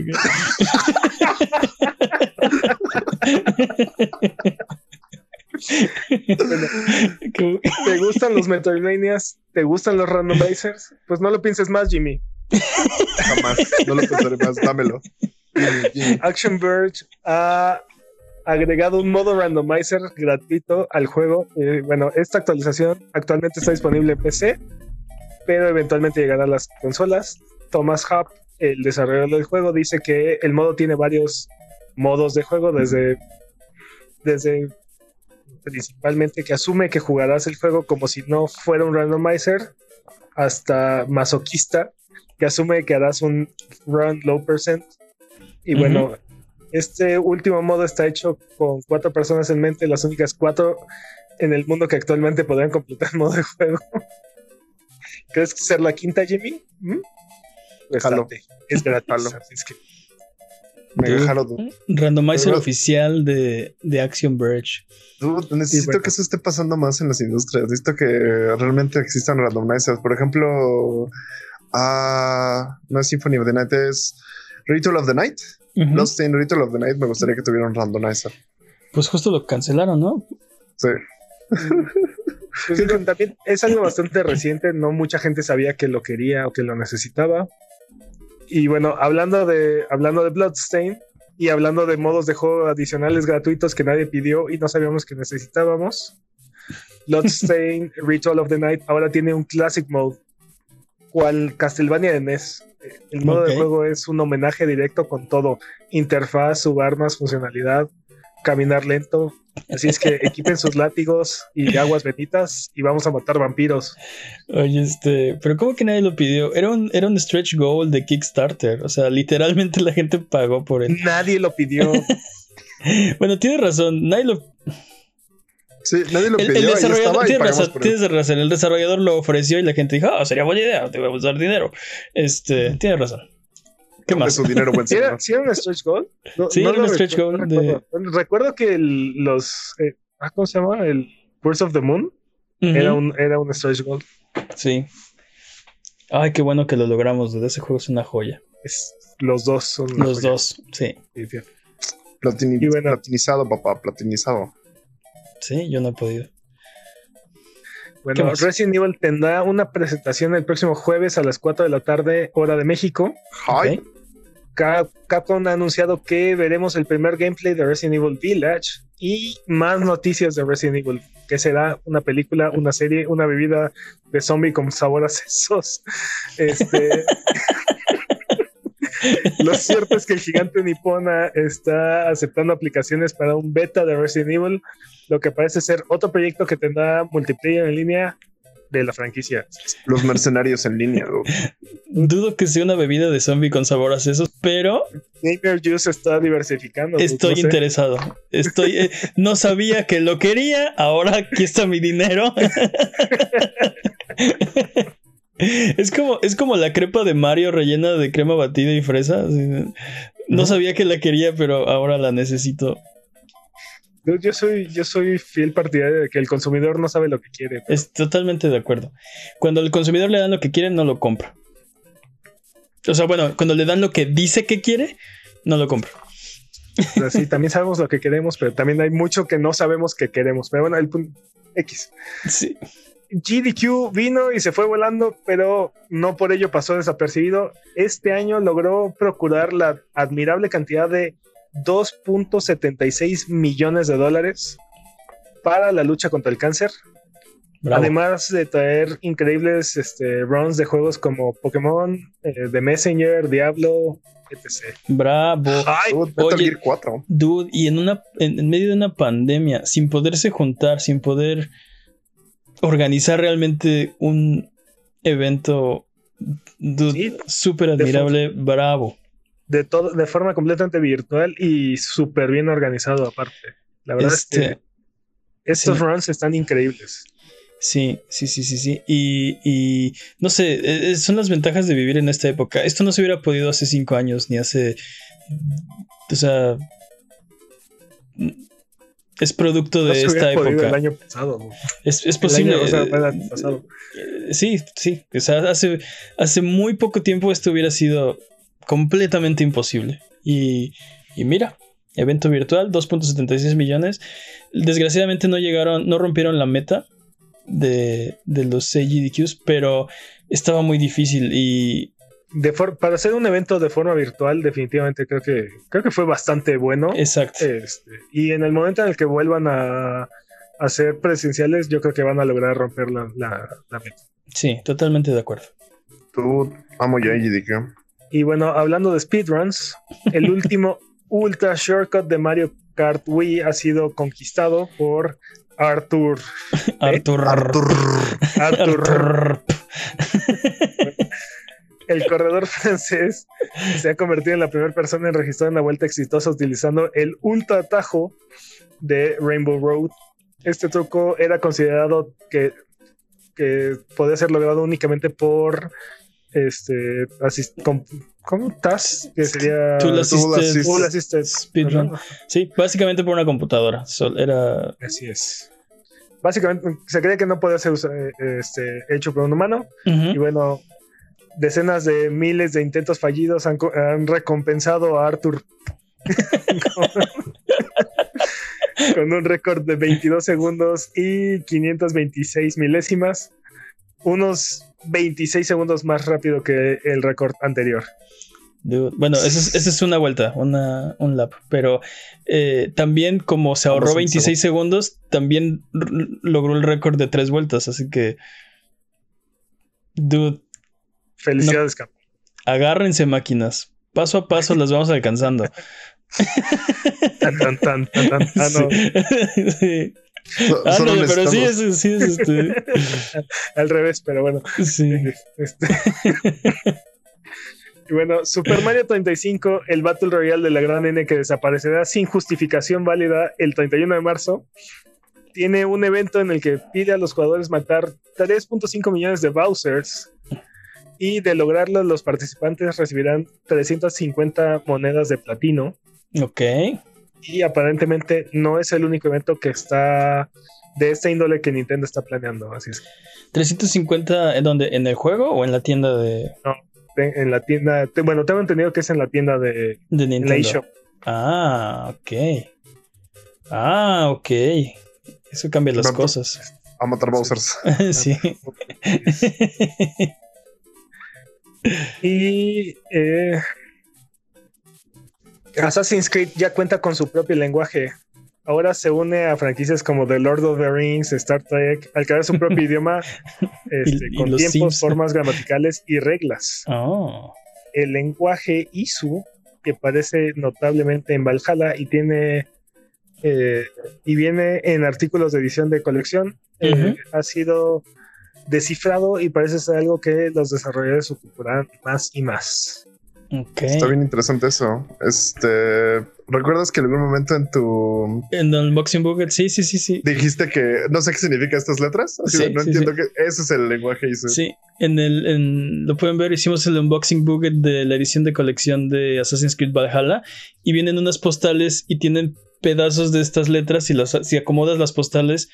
¿te gustan los Metroidvanias? ¿Te gustan los randomizers? Pues no lo pienses más, Jimmy. jamás. No lo pensaré más. Dámelo. Action Verge ha agregado un modo randomizer gratuito al juego. Eh, bueno, esta actualización actualmente está disponible en PC, pero eventualmente llegará a las consolas. Thomas Hub, el desarrollador del juego, dice que el modo tiene varios modos de juego, desde, desde principalmente que asume que jugarás el juego como si no fuera un randomizer, hasta masoquista, que asume que harás un run low percent. Y bueno, este último modo está hecho con cuatro personas en mente, las únicas cuatro en el mundo que actualmente podrían completar el modo de juego. ¿Crees que ser la quinta, Jimmy? ¿Mm? Es gratis. Es que- Mega jalo, dude. Randomizer Pero- oficial de, de Action Verge. Dude, necesito bueno. que eso esté pasando más en las industrias. Necesito que realmente existan randomizers. Por ejemplo, ah, no es Symphony of the Night, es Ritual of the Night. Ujú. Lost in Ritual of the Night me gustaría que tuviera un randomizer. Pues justo lo cancelaron, ¿no? Sí. Pues digo, también es algo bastante reciente, no mucha gente sabía que lo quería o que lo necesitaba. Y bueno, hablando de, hablando de Bloodstain y hablando de modos de juego adicionales gratuitos que nadie pidió y no sabíamos que necesitábamos, Bloodstain Ritual of the Night ahora tiene un Classic Mode, cual Castlevania de NES. El modo de juego es un homenaje directo con todo, interfaz, subarmas, funcionalidad, caminar lento, Así es que equipen sus látigos y aguas benditas y vamos a matar vampiros. Oye, este, pero ¿cómo que nadie lo pidió? Era un, era un stretch goal de Kickstarter. O sea, literalmente la gente pagó por él. Nadie lo pidió. Bueno, tienes razón. Nadie lo. Sí, nadie lo El, pidió. el desarrollador. estaba y Tienes pagamos razón, por él. tienes razón. El desarrollador lo ofreció y la gente dijo, ah, sería buena idea, te voy a usar dinero. Este, tienes razón. ¿Qué más? su dinero buen ¿Sí era, sí era un stretch goal? No- Sí, no era un stretch recuerdo, goal de- recuerdo. Recuerdo que el- los. eh, ah, ¿Cómo se llama? El Curse of the Moon era, un, era un stretch goal. Sí. Ay, qué bueno que lo logramos. Desde ese juego es una joya. Es, los dos son. Los joya. dos, sí. Sí, sí. Platini- Y bueno. Platinizado, papá, platinizado. Sí, yo no he podido. ¿Qué Bueno? Resident Evil tendrá una presentación el próximo jueves a las 4 de la tarde, hora de México. Ay, Ok. Cap- Capcom ha anunciado que veremos el primer gameplay de Resident Evil Village y más noticias de Resident Evil, que será una película, una serie, una bebida de zombie con sabor a sesos. Este, Lo cierto es que el gigante nipona está aceptando aplicaciones para un beta de Resident Evil, lo que parece ser otro proyecto que tendrá multiplayer en línea de la franquicia. los mercenarios en línea. Dudo que sea una bebida de zombie con sabor a sesos, pero Gamer Juice está diversificando. estoy no sé. interesado. Estoy, eh, no sabía que lo quería, ahora aquí está mi dinero. Es como, es como la crepa de Mario rellena de crema batida y fresa. No sabía que la quería, pero ahora la necesito. Yo soy, yo soy fiel partidario de que el consumidor no sabe lo que quiere. Es totalmente de acuerdo. Cuando al consumidor le dan lo que quiere, no lo compra. O sea, bueno, cuando le dan lo que dice que quiere, no lo compra. Pero sí, también sabemos lo que queremos, pero también hay mucho que no sabemos que queremos. Pero bueno, el punto X. Sí. GDQ vino y se fue volando, pero no por ello pasó desapercibido. Este año logró procurar la admirable cantidad de 2.76 millones de dólares para la lucha contra el cáncer. Bravo. Además de traer increíbles este, runs de juegos como Pokémon, eh, The Messenger, Diablo, etc. Bravo. Ay, Dude, oye. Gear 4. Dude, y en una en, en medio de una pandemia, sin poderse juntar, sin poder organizar realmente un evento Sí. súper admirable, bravo. de, todo, de forma completamente virtual y súper bien organizado aparte. La verdad es Este, que estos sí. runs están increíbles. Sí, sí, sí, sí, sí. Y, y no sé, eh, eh, son las ventajas de vivir en esta época. Esto no se hubiera podido hace cinco años, ni hace. O sea. Es producto de esta época. el año pasado. ¿no? Es, es El posible. año, o sea, eh, el año pasado. eh, Sí, sí. O sea, hace, hace muy poco tiempo esto hubiera sido completamente imposible. Y, y mira, evento virtual, 2.76 millones. Desgraciadamente no llegaron, no rompieron la meta de, de los CGDQs, pero estaba muy difícil y De for- para hacer un evento de forma virtual, definitivamente creo que, creo que fue bastante bueno. exacto. Este, y en el momento en el que vuelvan a, a ser presenciales, yo creo que van a lograr romper la, la- la meta. Sí, totalmente de acuerdo. Dude, amo yo a GDQ. Y bueno, hablando de speedruns, el último Ultra Shortcut de Mario Kart Wii ha sido conquistado por Arthur. Arthur. Arthur. Arthur, Arthur. el corredor francés, se ha convertido en la primera persona en registrar una vuelta exitosa utilizando el ultra atajo de Rainbow Road. Este truco era considerado que, que podía ser logrado únicamente por este asist- com- ¿cómo? TAS, que sería Tool Tool Assisted. Tool Assisted Speedrun. Sí, básicamente por una computadora. Era. Así es. Básicamente se creía que no podía ser eh, este, hecho por un humano. Y bueno, decenas de miles de intentos fallidos han, co- han recompensado a Arthur con, con un récord de 22 segundos y 526 milésimas, unos 26 segundos más rápido que el récord anterior. Dude, Bueno, esa es, una vuelta, una, un lap. Pero eh, también, como se ahorró Vamos, un 26 segundos, también logró el récord de tres vueltas. Así que, dude, Felicidades, Cap. agárrense máquinas. Paso a paso las vamos alcanzando. Tan, tan, tan, tan, tan. Ah, no. Sí. So- Ah, no, pero sí es, sí es este. Al revés, pero bueno. Sí. Este- y bueno, Super Mario 35, el Battle Royale de la gran N que desaparecerá sin justificación válida el 31 de marzo, tiene un evento en el que pide a los jugadores matar 3.5 millones de Bowsers y de lograrlo los participantes recibirán 350 monedas de platino Ok. y aparentemente no es el único evento que está de esta índole que Nintendo está planeando, así es. 350, ¿en dónde? ¿En el juego o en la tienda de, Te- En la tienda, te- bueno, tengo entendido que es en la tienda de, de en la Nintendo? eShop. Ah, ok. Ah, ok. Eso cambia las cosas. A matar Bowsers. sí. Y eh, Assassin's Creed ya cuenta con su propio lenguaje. Ahora se une a franquicias como The Lord of the Rings, Star Trek, al crear su propio idioma este, Y- con tiempos, Sims. formas gramaticales y reglas. Oh. El lenguaje Isu, que parece notablemente en Valhalla y tiene eh, y viene en artículos de edición de colección, eh, ha sido descifrado y parece ser algo que los desarrolladores ocuparán más y más. Está bien interesante eso. Este, ¿recuerdas que en algún momento en tu En el Unboxing Book, sí, sí, sí, sí. dijiste que no sé qué significa estas letras? Así Sí, de, no sí, entiendo que ese es el lenguaje y Sí, en el, en- lo pueden ver, hicimos el unboxing book de la edición de colección de Assassin's Creed Valhalla y vienen unas postales y tienen pedazos de estas letras y las, si acomodas las postales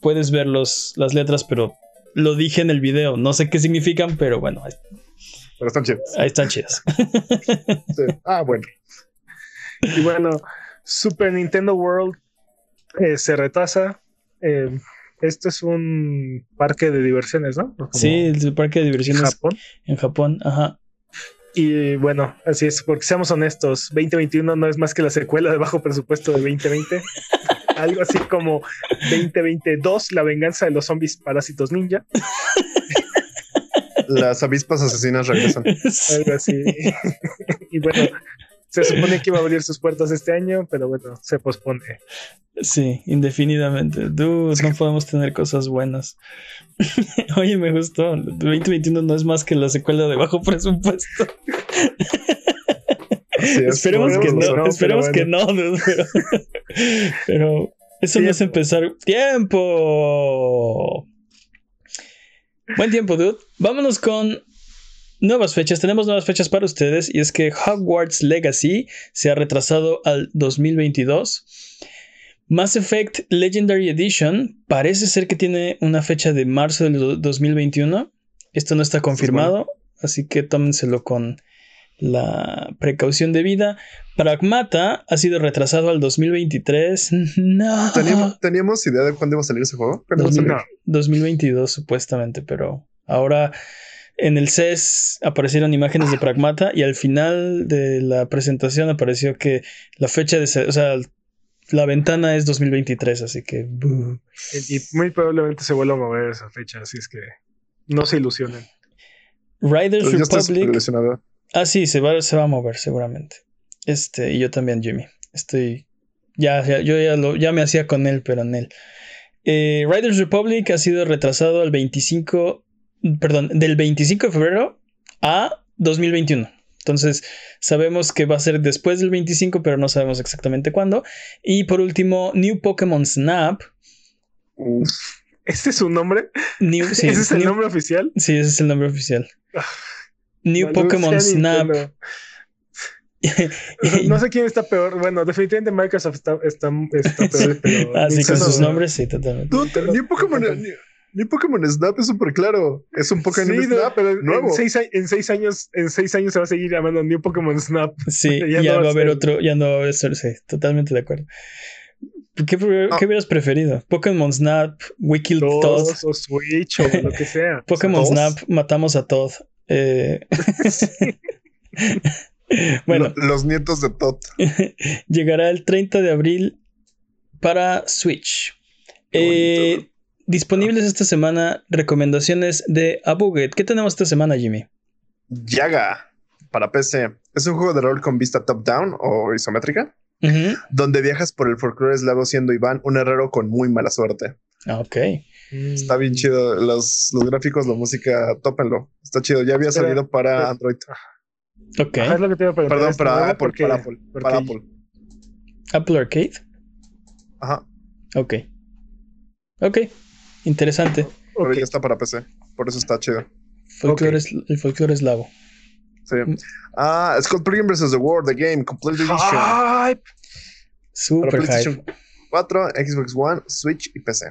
puedes ver los, las letras, pero lo dije en el video, no sé qué significan, pero bueno, ahí, Pero están chidos. ahí están chidas. Sí. Ah, bueno. Y bueno, Super Nintendo World eh, se retrasa. Eh, esto es un parque de diversiones, ¿no? Como Sí, el parque de diversiones Japón. en Japón, ajá. Y bueno, así es, porque seamos honestos, 2021 no es más que la secuela de bajo presupuesto de 2020. Algo así como 2022, la venganza de los zombies parásitos ninja. Las avispas asesinas regresan. Algo así. y bueno, se supone que iba a abrir sus puertas este año, pero bueno, se pospone. Sí, indefinidamente. Dude, no podemos tener cosas buenas. Oye, me gustó. 2021 no es más que la secuela de bajo presupuesto. Esperemos que no, esperemos que no, pero, pero eso no es empezar. ¡Tiempo! Buen tiempo, dude. Vámonos con nuevas fechas. Tenemos nuevas fechas para ustedes y es que Hogwarts Legacy se ha retrasado al 2022. Mass Effect Legendary Edition parece ser que tiene una fecha de marzo del 2021. Esto no está confirmado, así que tómenselo con la precaución debida. Pragmata ha sido retrasado al 2023. No. ¿Teníamos, idea de cuándo iba a salir ese juego? 2022 supuestamente, pero ahora en el CES aparecieron imágenes de Pragmata y al final de la presentación apareció que la fecha de... O sea, la ventana es 2023, así que... Y, muy probablemente se vuelva a mover esa fecha, así es que no se ilusionen. Riders Republic... Ah, sí, se va, se va a mover seguramente. Este, y yo también, Jimmy. Estoy. Ya, yo ya, lo, ya me hacía con él, pero en él. Eh, Riders Republic ha sido retrasado al 25. Perdón, del 25 de febrero a 2021. Entonces, sabemos que va a ser después del 25, pero no sabemos exactamente cuándo. Y por último, New Pokémon Snap. ¿Este es su nombre? ¿Ese es el nombre oficial? Sí, ese es el nombre oficial. Ah. New Pokémon Snap. no sé quién está peor. Bueno, definitivamente Microsoft está, está, peor. Pero ah, sí, con sus nombres, sí, totalmente. New Pokémon, New Pokémon Snap es súper claro. Es un Pokémon Snap pero nuevo. En seis, años, en seis años se va a seguir llamando New Pokémon Snap. Sí, ya, no va a haber otro, ya no va a haber, sí, totalmente de acuerdo. ¿Qué, ¿Qué, hubieras preferido? Pokémon Snap, Wiki Todd. O Switch o lo que sea. Pokémon Snap, matamos a Todd. Eh, bueno, los nietos de Tot. llegará el 30 de abril para Switch. Eh, disponibles esta semana recomendaciones de Abuget. ¿Qué tenemos esta semana, Jimmy? Yaga para PC. Es un juego de rol con vista top-down o isométrica, donde viajas por el folclore eslavo siendo Iván un herrero con muy mala suerte. Ah, Está bien chido. Los, los gráficos, la música, tópenlo. Está chido. Ya había salido para Android. Ok. Perdón, para Apple, para Apple. Para Apple. Apple Arcade. Ajá. Ok. Ok. Interesante. Pero ya está para PC. Por eso está chido. Folklore es, el folclore eslavo. Sí. Ah, Scott Pilgrim vs. The World, The Game, Complete Edition. Hype. Super hype. 4, Xbox One, Switch y PC.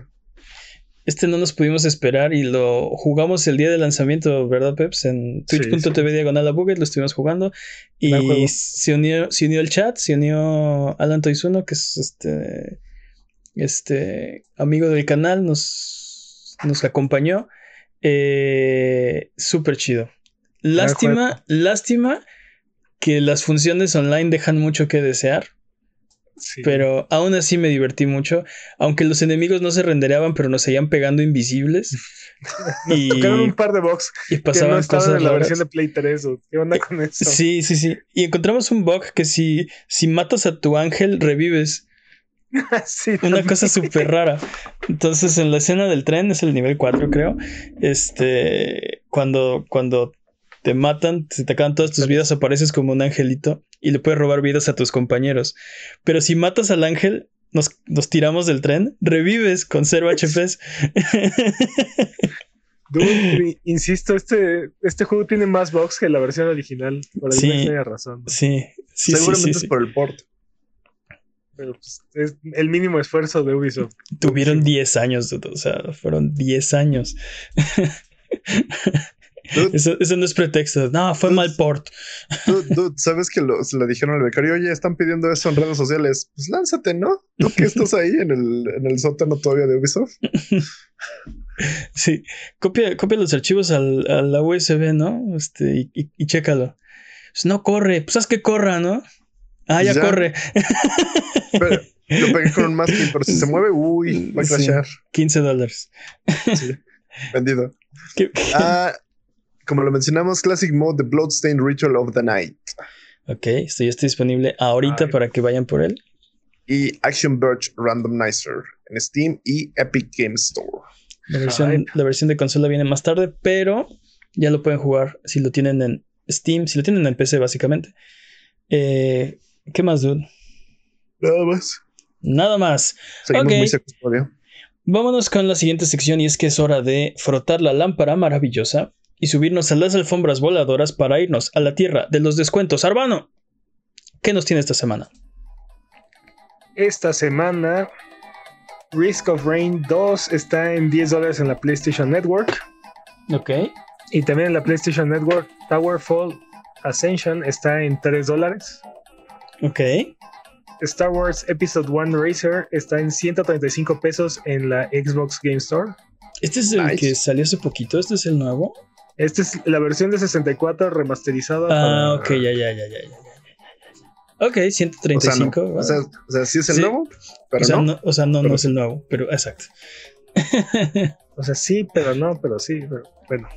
Este no nos pudimos esperar y lo jugamos el día de lanzamiento, ¿verdad, Peps? En twitch.tv diagonal a Buget lo estuvimos jugando. Y se unió, se unió el chat, se unió Alan Toizuno, que es este, este amigo del canal, nos, nos acompañó. Eh, Súper chido. Lástima, lástima que las funciones online dejan mucho que desear. Pero aún así me divertí mucho. Aunque los enemigos no se rendereaban, pero nos seguían pegando invisibles. y tocaron un par de box. Y pasaban cosas en la versión de Play 3. ¿Qué onda con eso? Sí, sí, sí. Y encontramos un bug que si, si matas a tu ángel, revives. Una cosa súper rara. Entonces, en la escena del tren, es el nivel 4, creo. Este. Cuando, cuando te matan, se te acaban todas tus vidas, apareces como un angelito y le puedes robar vidas a tus compañeros. Pero si matas al ángel, nos, tiramos del tren, revives con cero HPs. insisto, este, este juego tiene más bugs que la versión original. Por sí, razón. Sí, sí, Seguramente es por el port. Pero pues, es el mínimo esfuerzo de Ubisoft. Tuvieron 10 años, o sea, fueron 10 años. Eso, no es pretexto. No, fue mal port. Dude, ¿sabes que lo, le dijeron al becario? Oye, están pidiendo eso en redes sociales. Pues lánzate, ¿no? Tú que estás ahí en el, en el sótano todavía de Ubisoft. Sí, copia, copia los archivos al, a la USB, ¿no? Este, y, y, chécalo. Pues no corre, pues haz que corra, ¿no? Ah, ya, corre. Lo pegué con un masking, pero si se mueve, uy, va a Sí. crashear. 15 dólares. Sí. Vendido. ¿Qué- Ah, como lo mencionamos, Classic Mode de Bloodstained Ritual of the Night Ok, esto ya está disponible ahorita Ay. para que vayan por él. y Action Verge Randomizer en Steam y Epic Game Store. La versión, Hype. la versión de consola viene más tarde, pero ya lo pueden jugar si lo tienen en Steam, si lo tienen en PC básicamente. Eh, ¿Qué más, dude? Nada más. Nada más. Seguimos Ok. muy secos todavía. Vámonos con la siguiente sección y es que es hora de frotar la lámpara maravillosa y subirnos a las alfombras voladoras para irnos a la tierra de los descuentos. Arbano, ¿qué nos tiene esta semana? Esta semana, Risk of Rain 2 está en 10 dólares en la PlayStation Network. Ok. Y también en la PlayStation Network, Towerfall Ascension está en 3 dólares. Ok. Star Wars Episode 1 Racer está en 135 pesos en la Xbox Game Store. Este es el Nice. que salió hace poquito, este es el nuevo. Esta es la versión de 64 remasterizada. Ah, para- ok, ya, ya, ya, ya, ya. Ok, O sea, no. 135. O sea, o sea, sí es el Sí. nuevo, pero o sea, no. no, o sea, no, no es el nuevo, pero exacto. O sea, sí, pero no, pero sí. pero bueno.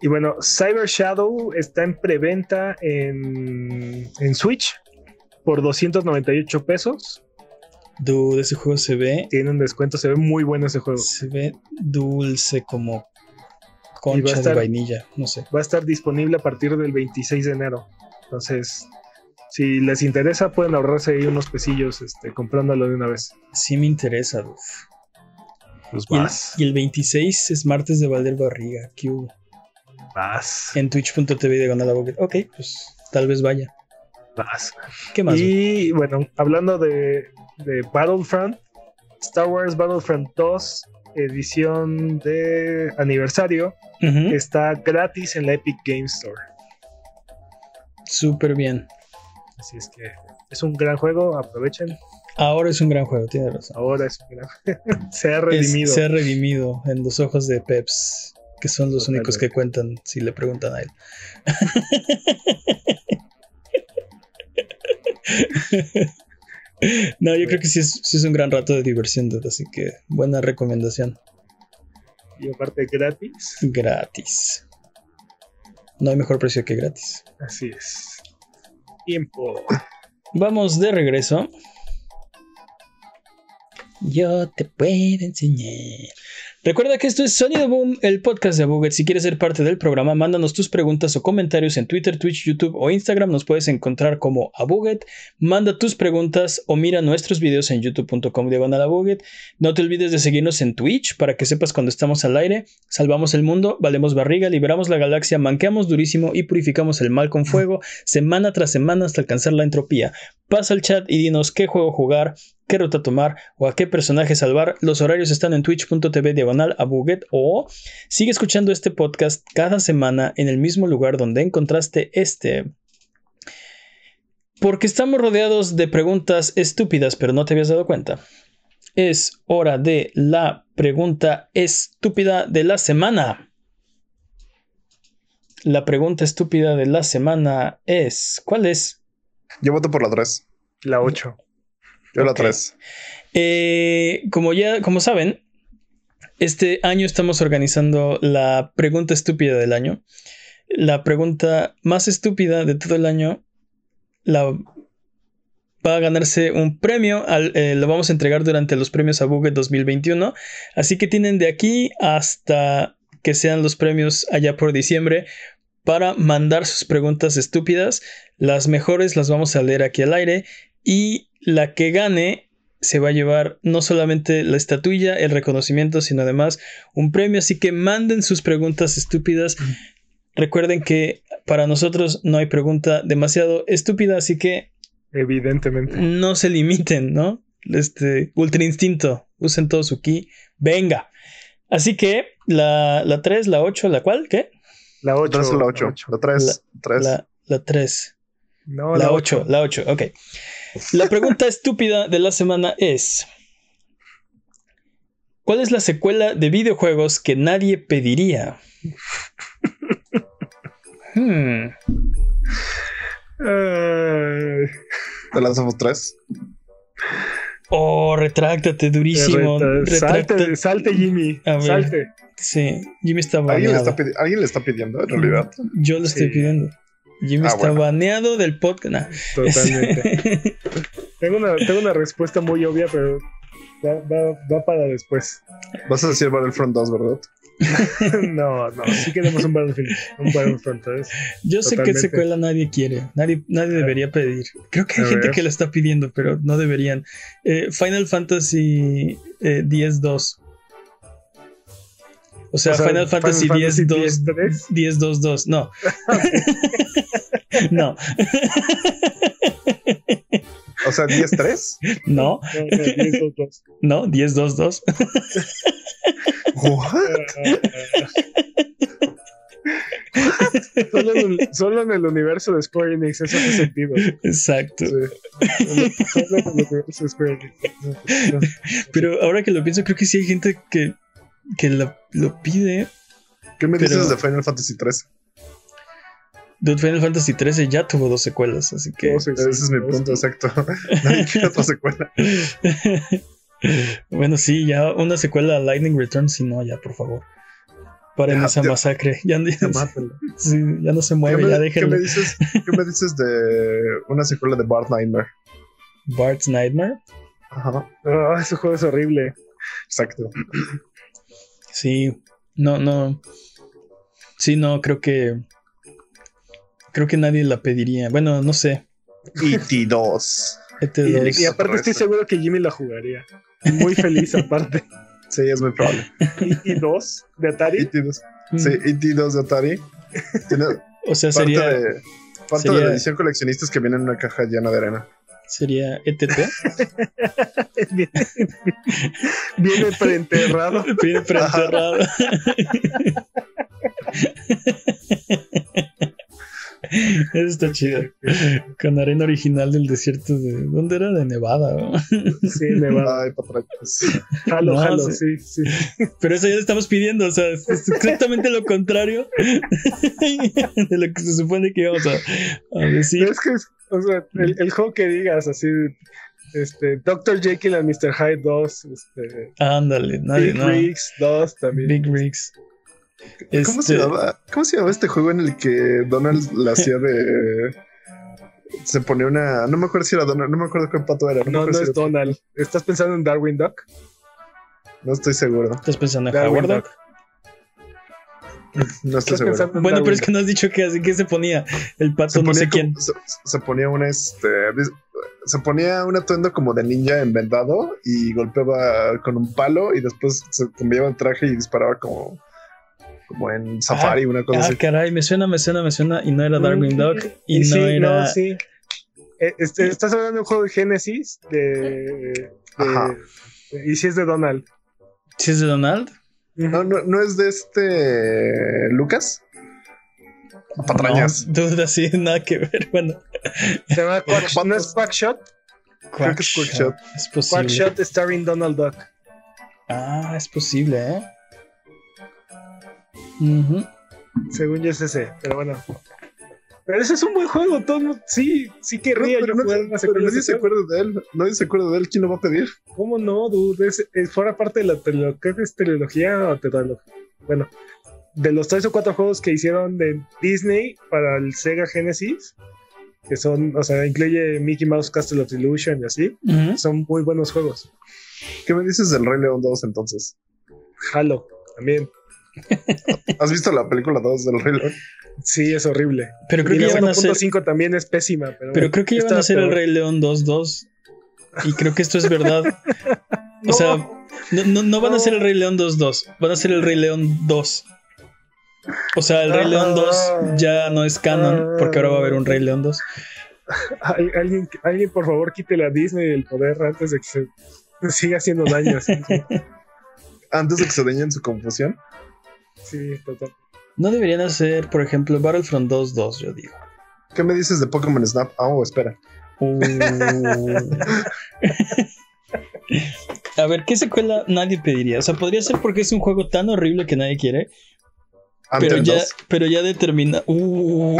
Y bueno, Cyber Shadow está en preventa en, en Switch por 298 pesos. Dude, ese juego se ve, Tiene un descuento, se ve muy bueno ese juego. se ve dulce como Y va a concha estar- de vainilla, no sé. Va a estar disponible a partir del 26 de enero. Entonces, si les interesa, pueden ahorrarse ahí unos pesillos este, comprándolo de una vez. Sí me interesa, dude. Pues Y el, vas, y el 26 es martes de Valder Barriga. ¿qué hubo? vas, En twitch.tv diagonal a Bucket. Ok, pues tal vez vaya. vas. ¿Qué más? Y bueno, hablando de, de Battlefront, Star Wars Battlefront 2, edición de aniversario, Está gratis en la Epic Game Store. Súper bien. Así es que es un gran juego, aprovechen. Ahora es un gran juego, tiene razón. Ahora es un gran Se ha Es- redimido. se ha redimido en los ojos de Peps, que son los únicos que cuentan si le preguntan a él. no, yo creo que sí es, sí es un gran rato de diversión, así que buena recomendación. Y aparte gratis. Gratis. No hay mejor precio que gratis. Así es. Tiempo. Vamos de regreso. Yo te puedo enseñar. Recuerda que esto es Sonido Boom, el podcast de Abuget. Si quieres ser parte del programa, mándanos tus preguntas o comentarios en Twitter, Twitch, YouTube o Instagram. Nos puedes encontrar como Abuget. Manda tus preguntas o mira nuestros videos en youtube.com diagonal. No te olvides de seguirnos en Twitch para que sepas cuando estamos al aire. Salvamos el mundo, valemos barriga, liberamos la galaxia, manqueamos durísimo y purificamos el mal con fuego, semana tras semana hasta alcanzar la entropía. Pasa al chat y dinos qué juego jugar, qué ruta tomar o a qué personaje salvar. Los horarios están en twitch.tv diagonal a Buget o sigue escuchando este podcast cada semana en el mismo lugar donde encontraste este. Porque estamos rodeados de preguntas estúpidas, pero no te habías dado cuenta. Es hora de la pregunta estúpida de la semana. La pregunta estúpida de la semana es, ¿cuál es? Yo voto por la 3. La 8. Yo la Ok. 3. Eh, como ya, como saben, este año estamos organizando la pregunta estúpida del año. La pregunta más estúpida de todo el año la va a ganarse un premio. al- eh, lo vamos a entregar durante los premios a Buget 2021. Así que tienen de aquí hasta que sean los premios allá por diciembre para mandar sus preguntas estúpidas. Las mejores las vamos a leer aquí al aire y la que gane se va a llevar no solamente la estatuilla, el reconocimiento, sino además un premio. Así que manden sus preguntas estúpidas. Recuerden que para nosotros no hay pregunta demasiado estúpida, así que Evidentemente. no se limiten, ¿no? Este ultra instinto, usen todo su ki. Venga. Así que la, la 3, la 8, la cuál, ¿qué? La 8. 3 la 8. La 3. 3. La, la 3. No, La 8, la 8, ok. La pregunta estúpida de la semana es: ¿Cuál es la secuela de videojuegos que nadie pediría? Hmm, of Us 3. Oh, retráctate durísimo. Salte, salte, Jimmy. A ver. Salte. Sí, Jimmy está ¿Alguien le, está alguien le está pidiendo en realidad? Yo lo estoy pidiendo. Jimmy Ah, está bueno. baneado del podcast. Nah. Totalmente. tengo, una, tengo una respuesta muy obvia, pero va, va, va para después. Vas a decir Battlefront 2, ¿verdad? no, no. Sí queremos un Battlefield. Un Battlefront 3. Yo sé que Totalmente. secuela nadie quiere. Nadie, nadie debería pedir. Creo que hay A gente ver. que la está pidiendo, pero no deberían. Eh, Final Fantasy eh, 10-2. O sea, O sea, Final Fantasy Final 10 Fantasy 2 10-3. 10 2 2 no. no, O sea, 10-3. no, No, no, 10, 2, 2. no, 10 2 2. What? solo, en el, solo en el universo de Square Enix eso hace sentido. Exacto. Sí. Solo en el universo de Square Enix. Pero ahora que lo pienso, creo que sí hay gente que, que lo, lo pide. ¿Qué me Pero- dices de Final Fantasy 3? Dude, Final Fantasy 13 ya tuvo dos secuelas, así que. Oh, sí, sí, Ese es mi sí, punto sí. exacto. Nadie quiere otra secuela. bueno, sí, ya una secuela a Lightning Return, si no, ya, por favor. Paren Ya, esa ya. masacre. Ya, ya- Ya mátalo. sí, ya no se ¿Qué mueve, me, ya qué déjenlo. me dices, ¿Qué me dices de una secuela de Bart Nightmare? Bart's Nightmare. Ajá, Ah, ese juego es horrible. exacto. Sí, no, no. Sí, no, creo que. Creo que nadie la pediría. Bueno, no sé. E.T. 2. ET2. Y aparte estoy seguro que Jimmy la jugaría. Muy feliz aparte. Sí, es muy probable. Y, y dos de Atari. E.T. 2. Mm, Sí, E.T. 2 de Atari. Tiene o sea, parte, sería, de, parte sería- de la edición coleccionistas que viene en una caja llena de arena. Sería ETT. viene, viene preenterrado. Bien preenterrado. Eso está chido. Con arena original del desierto de. ¿Dónde era? De Nevada. ¿no? Sí. Ay, patrachos. Jalo, No, jalo, sí. sí, sí. Pero eso ya le estamos pidiendo. O sea, es es exactamente lo contrario de lo que se supone que íbamos a, a decir. Pero es que, es- o sea, el, el juego que digas, así, este, Dr. Jekyll and Mr. Hyde 2, este, Ándale, nadie, Big no. Rigs 2 también. Big Rigs. ¿Cómo, se Este, llama, ¿Cómo se llama este juego en el que Donald la hacía de. Se ponía una. No me acuerdo si era Donald, no me acuerdo qué pato era. No, no si es era- Donald. ¿Estás pensando en Darwin Duck? No estoy seguro. ¿Estás pensando en Darwin Howard Duck? No estoy ¿Estás seguro. pensando en Bueno, pero es que no has dicho que así que se ponía el pato, no sé quién. como- se, se ponía una este. Se ponía un atuendo como de ninja envendado y golpeaba con un palo y después se cambiaba el traje y disparaba como. Como en Safari, una cosa Ah, así. caray, me suena, me suena, me suena. Y no era? Darwin Duck. Y, Y no sí, era. no, sí. Eh, este, estás hablando de un juego de Genesis de, de- Ajá. y si es de Donald. ¿Sí es de Donald? No, no, no es de este. Lucas. Patrañas. No, duda, sí, nada que ver. Bueno, Se llama Quack. ¿no es Quackshot? Creo que es Quackshot. Es posible. Quackshot starring Donald Duck. Ah, es posible, ¿eh? Según yo es ese, pero bueno. Pero ese es un buen juego, todo el mundo- sí, sí Pero, querría pero yo no- jugar una pero secuela de nadie se acuerda de él. Nadie se acuerda de él. ¿Quién lo va a pedir? ¿Cómo no, dude? Es, es- fuera parte de la trilogía, ¿qué es trilogía o tetralogía? Bueno, de los tres o cuatro juegos que hicieron de Disney para el Sega Genesis, que son, o sea, incluye Mickey Mouse Castle of Illusion y así, son muy buenos juegos. ¿Qué me dices del Rey León 2 entonces? Halo, también. ¿Has visto la película 2 del Rey León? Sí, es horrible. Pero creo y que la ya van a hacer. 1.5 también es pésima. Pero, Pero bueno, creo que ya van a hacer el peor. Rey León 2-2. Y creo que esto es verdad. O sea, no, no, no van a hacer el Rey León 2-2. Van a hacer el Rey León 2. O sea, el Rey León 2 ya no es canon. Porque ahora va a haber un Rey León 2. Al- alguien, alguien, por favor, quítele a Disney el poder antes de que se siga haciendo daño. Antes de que se dañen su confusión. Sí, total. No deberían hacer, por ejemplo, Battlefront 2-2, yo digo. ¿Qué me dices de Pokémon Snap? Ah, oh, espera. Uh. A ver, ¿qué secuela nadie pediría? O sea, podría ser porque es un juego tan horrible que nadie quiere, pero ya, 2. pero ya determina. Uh.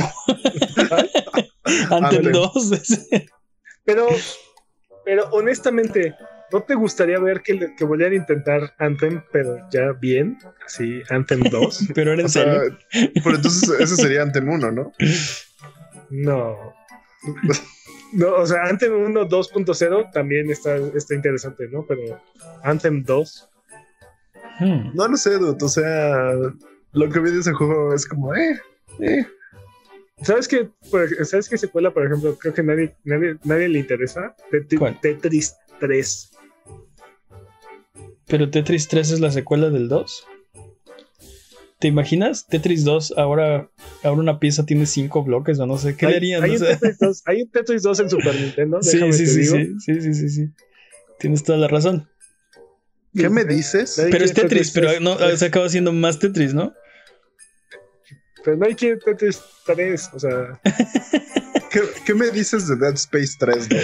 Anthem. 2. Pero, pero honestamente, ¿no te gustaría ver que, le- que volvieran a intentar Anthem, pero ya bien? Así, Anthem 2. Pero era en O sea, serio. pero entonces ese sería Anthem 1, ¿no? No. No, o sea, Anthem 1 2.0 también está, está interesante, ¿no? Pero Anthem 2. Hmm. No lo sé, dude. O sea, lo que vi de ese juego es como, eh, eh. ¿Sabes qué, ¿Sabes qué secuela, por ejemplo? Creo que nadie, nadie, nadie le interesa. Tetris 3. Pero Tetris 3 es la secuela del 2. ¿Te imaginas? Tetris 2, ahora, ahora una pieza tiene 5 bloques o no sé. ¿Qué Hay, harían? hay O un sea, Tetris 2, hay un Tetris 2 en Super Nintendo. sí, sí, sí, digo. sí, sí, sí, sí, sí. Tienes toda la razón. ¿Qué me dices? Nadie Pero es Tetris, pero no, se acaba siendo más Tetris, ¿no? Pero no hay que Tetris 3. O sea, ¿Qué, qué me dices de Dead Space 3, dude?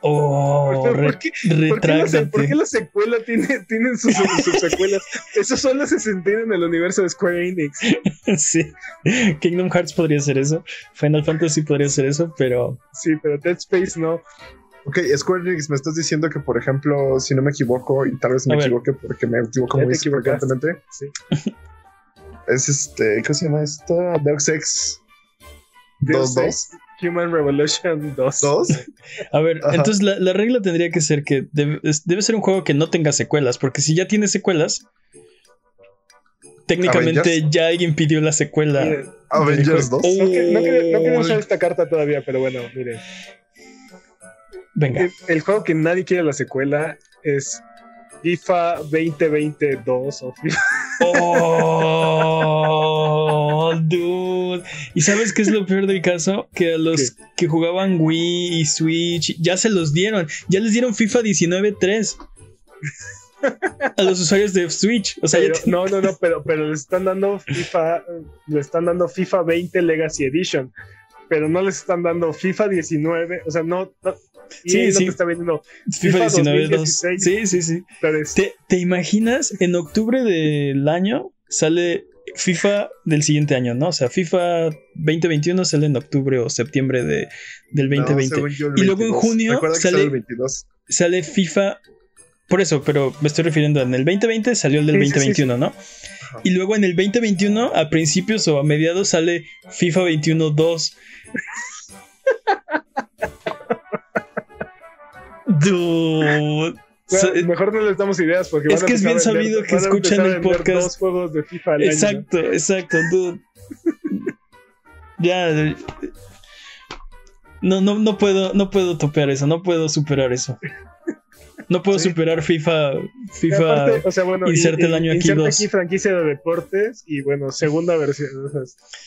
Oh, ¿por, re- qué, por, qué la, se- retráctate. por qué la secuela tiene, tienen sus, sus secuelas? Eso solo se sentían en el universo de Square Enix. Sí. Kingdom Hearts podría ser eso. Final Fantasy podría ser eso, pero Sí, pero Dead Space no. Ok, Square Enix, me estás diciendo que, por ejemplo, si no me equivoco, y tal vez me equivoque porque me equivoco muy frecuentemente, Sí. es este, ¿cómo se llama esta? Deus Ex Deus 2-2. Human Revolution 2. 2. A ver, Ajá. entonces la, la regla tendría que ser que debe, ser un juego que no tenga secuelas, porque si ya tiene secuelas, técnicamente Avengers. ya alguien pidió la secuela. Miren, Avengers 2. no, que- no quería, no quería Oh, usar esta carta todavía, pero bueno, miren. Venga. El, el juego que nadie quiere la secuela es FIFA 2022 o FIFA. Oh, dude. ¿Y sabes qué es lo peor del caso? Que a los que jugaban Wii y Switch ya se los dieron. Ya les dieron FIFA 19.3. A los usuarios de Switch. O sea, Pero- no, no, no, pero, pero les están dando FIFA, le están dando FIFA 20 Legacy Edition, pero no les están dando FIFA 19, o sea, no, no Sí, no sí. te está vendiendo FIFA FIFA 19.2. 2016. Sí, sí, sí. ¿Te, te imaginas? En octubre del año sale FIFA del siguiente año, ¿no? O sea, FIFA 2021 sale en octubre o septiembre de, del 2020. No, Y luego en 22. junio sale- sale el 22. sale FIFA. Por eso, pero me estoy refiriendo en el 2020 salió el del Sí, sí, sí, 2021, ¿no? Y luego en el 2021, a principios o a mediados, sale FIFA 21 2. Dude. Bueno, So- mejor no les damos ideas porque Es van a que es bien vender- sabido que escuchan el podcast. Dos juegos de FIFA al año, ¿no? exacto, exacto, dude. Ya. eh, No, no, no puedo, no puedo topear eso, no puedo superar eso. No puedo Sí. superar FIFA, FIFA. aparte, o sea, bueno, inserte y- el año y- aquí inserte dos. aquí franquicia de deportes y bueno, segunda versión. o sea,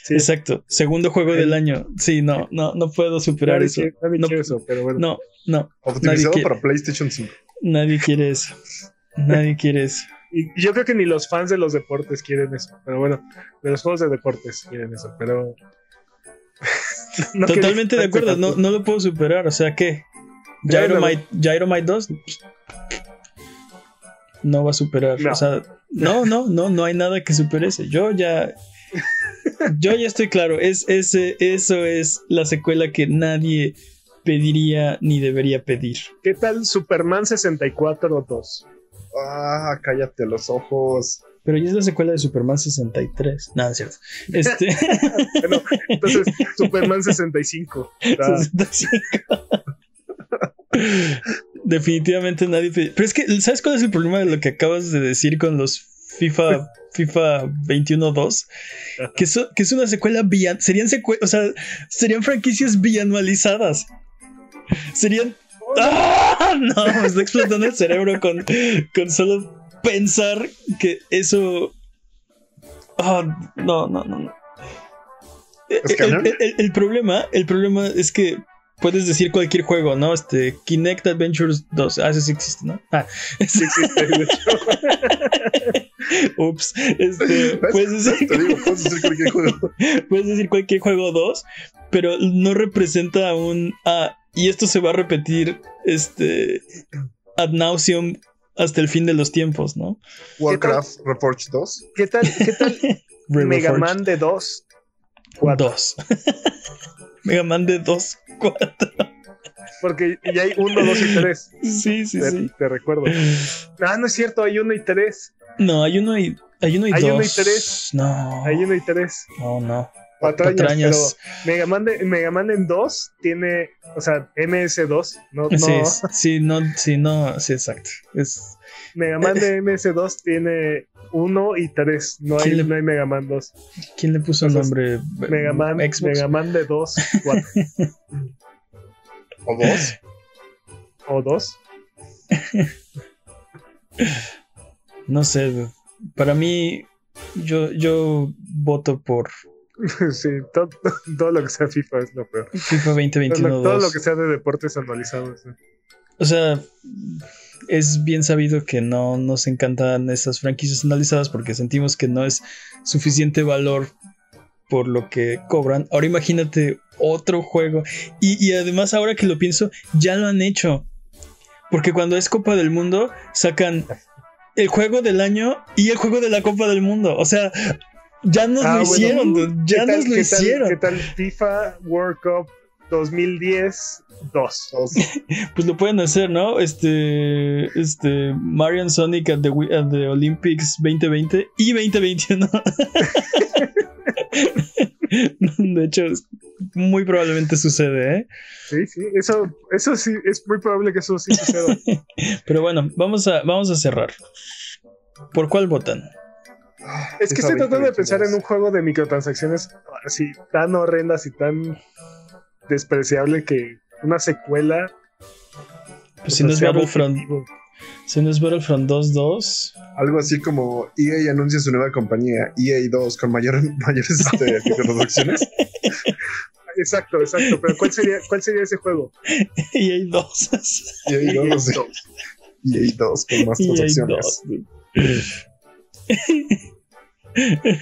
sí, Exacto, segundo juego del año. Sí, no, no, no puedo superar nadie eso. quiere- nadie No, quiere eso, pero bueno. no, no, Optimizado para PlayStation 5. nadie quiere eso. Nadie quiere eso. Y yo creo que ni los fans de los deportes quieren eso. Pero bueno, de los juegos de deportes quieren eso. Pero. No Totalmente de acuerdo, no, no lo puedo superar. O sea, ¿qué? Gyromite, Gyromite 2 no va a superar. No. O sea, no, no, no, no hay nada que supere ese. Yo ya. Yo ya estoy claro. Es, ese, eso es la secuela que nadie pediría ni debería pedir. ¿Qué tal Superman 64 2? Ah, cállate los ojos. Pero ya es la secuela de Superman 63. Nada, es cierto. Este. Bueno, entonces Superman 65. Está- 65. Definitivamente nadie. pe- Pero es que, ¿sabes cuál es el problema de lo que acabas de decir con los FIFA, FIFA 21-2? Que, es una secuela bian serían secue- o sea, serían franquicias bianualizadas. Serían. ¡Ah! No, me está explotando el cerebro con, con solo pensar que eso. Ah, no, no, no, no. ¿Es El, canon? el- el- el problema, el problema es que puedes decir cualquier juego, ¿no? Este, Kinect Adventures 2. Ah, ese sí existe, ¿no? Ah, Sí existe, de hecho. ups. Este, puedes decir, Te digo, puedes decir cualquier juego. puedes decir cualquier juego 2, pero no representa un. Ah, y esto se va a repetir este, ad nauseum hasta el fin de los tiempos, ¿no? Warcraft Reforged 2. ¿Qué tal, qué tal Mega Man de 2? Cuatro. 2. Mega Man de 2, 4. Porque ya hay uno, dos y tres. Sí, sí, te, sí. te recuerdo. Ah, no es cierto, hay uno y tres. No, hay uno y, hay uno y Hay dos. uno y tres. No. Hay uno y tres. No, no. Patrañas, Patrañas. pero Mega Man, de- Mega Man en 2 tiene, o sea, MS2, no, no, Sí, sí, no, sí, no, sí, exacto. Es, Mega Man de MS2 tiene 1 y 3, no hay, ¿Quién le- no hay Mega Man 2. ¿Quién le puso el nombre? Mega Man, Xbox. Mega Man de 2, 4 ¿O dos? o 2. No sé. Para mí, yo, yo voto por sí, todo, todo lo que sea FIFA es lo peor. FIFA Todo 2021 lo, todo 2. lo que sea de deportes anualizados. ¿sí? O sea, es bien sabido que no nos encantan estas franquicias analizadas porque sentimos que no es suficiente valor por lo que cobran. Ahora imagínate otro juego. Y, y además, ahora que lo pienso, ya lo han hecho. Porque cuando es Copa del Mundo, sacan el juego del año y el juego de la Copa del Mundo. O sea, ya nos Ah, lo bueno. hicieron. Ya ¿Qué tal- nos lo qué tal- hicieron. ¿Qué tal FIFA World Cup 2010 2? Dos. Pues lo pueden hacer, ¿no? Este, este, Marion Sonic at the, at the Olympics 2020 y 2021. De hecho, muy probablemente sucede, ¿eh? Sí, sí, eso, eso sí, es muy probable que eso sí suceda. Pero bueno, vamos a, vamos a cerrar. ¿Por cuál votan? Es que estoy tratando de 2022. pensar en un juego de microtransacciones así tan horrendas y tan despreciable que una secuela. Pues si no es Battlefront. Si no es Battlefront 2.2. Algo así como EA anuncia su nueva compañía, EA 2, con mayor, mayores este, exacto, exacto. Pero ¿cuál sería, cuál sería ese juego? EA 2. EA 2. EA 2 con más transacciones. EA 2,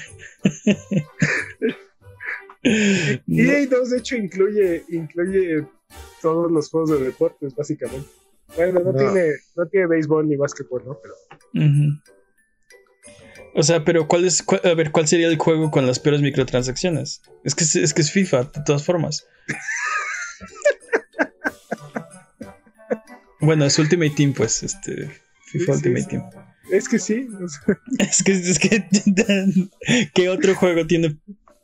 no. EA 2, de hecho, incluye, incluye todos los juegos de deportes, básicamente. Bueno, no. Tiene, no tiene béisbol ni básquetbol, ¿no? Pero... O sea, pero ¿cuál es, a ver, cuál sería el juego con las peores microtransacciones? Es que es, que es FIFA, de todas formas. bueno, es Ultimate Team, pues, este, FIFA sí, Ultimate Team. Es que sí. es que, es que ¿qué otro juego tiene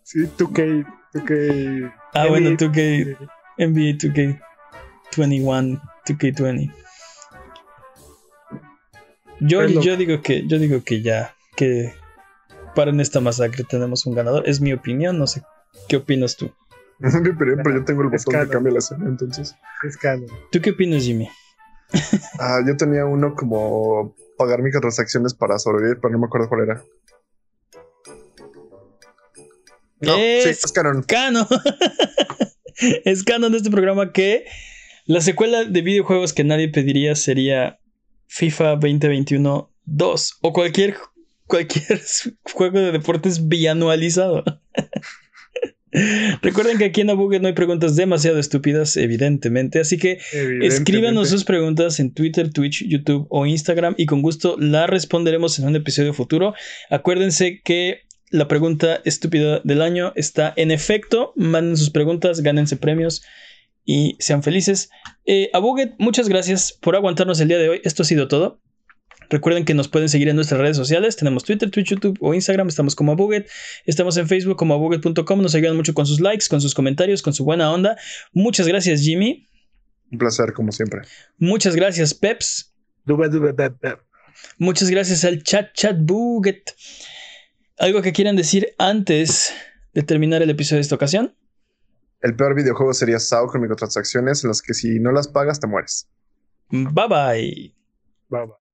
sí, 2K, 2K. Ah, bueno, NBA. 2K, NBA 2K21, 2K20. Yo, Es lo- yo digo que, yo digo que ya, que paren esta masacre, tenemos un ganador. Es mi opinión, no sé. ¿Qué opinas tú? pero, pero yo tengo el Es botón que cambia la escena, entonces. Es canon. ¿Tú qué opinas, Jimmy? Ah, yo tenía uno como pagar microtransacciones para sobrevivir, pero no me acuerdo cuál era. No, Es- sí, es canon. Canon. es canon de este programa que la secuela de videojuegos que nadie pediría sería FIFA 2021 2 o cualquier, cualquier juego de deportes bianualizado. Recuerden que aquí en Abuget no hay preguntas demasiado estúpidas, evidentemente, así que Evidentemente. escríbanos sus preguntas en Twitter, Twitch, YouTube o Instagram y con gusto las responderemos en un episodio futuro. Acuérdense que la pregunta estúpida del año está en efecto. Manden sus preguntas, gánense premios y sean felices. Eh, a Buget, muchas gracias por aguantarnos el día de hoy. Esto ha sido todo. Recuerden que nos pueden seguir en nuestras redes sociales. Tenemos Twitter, Twitch, YouTube o Instagram. Estamos como Abuget. Estamos en Facebook como abuget.com. Nos ayudan mucho con sus likes, con sus comentarios, con su buena onda. Muchas gracias, Jimmy. Un placer, como siempre. Muchas gracias, Peps. Muchas gracias al chat chat buget. ¿Algo que quieran decir antes de terminar el episodio de esta ocasión? El peor videojuego sería SAO con microtransacciones en las que si no las pagas te mueres. Bye bye. Va, va.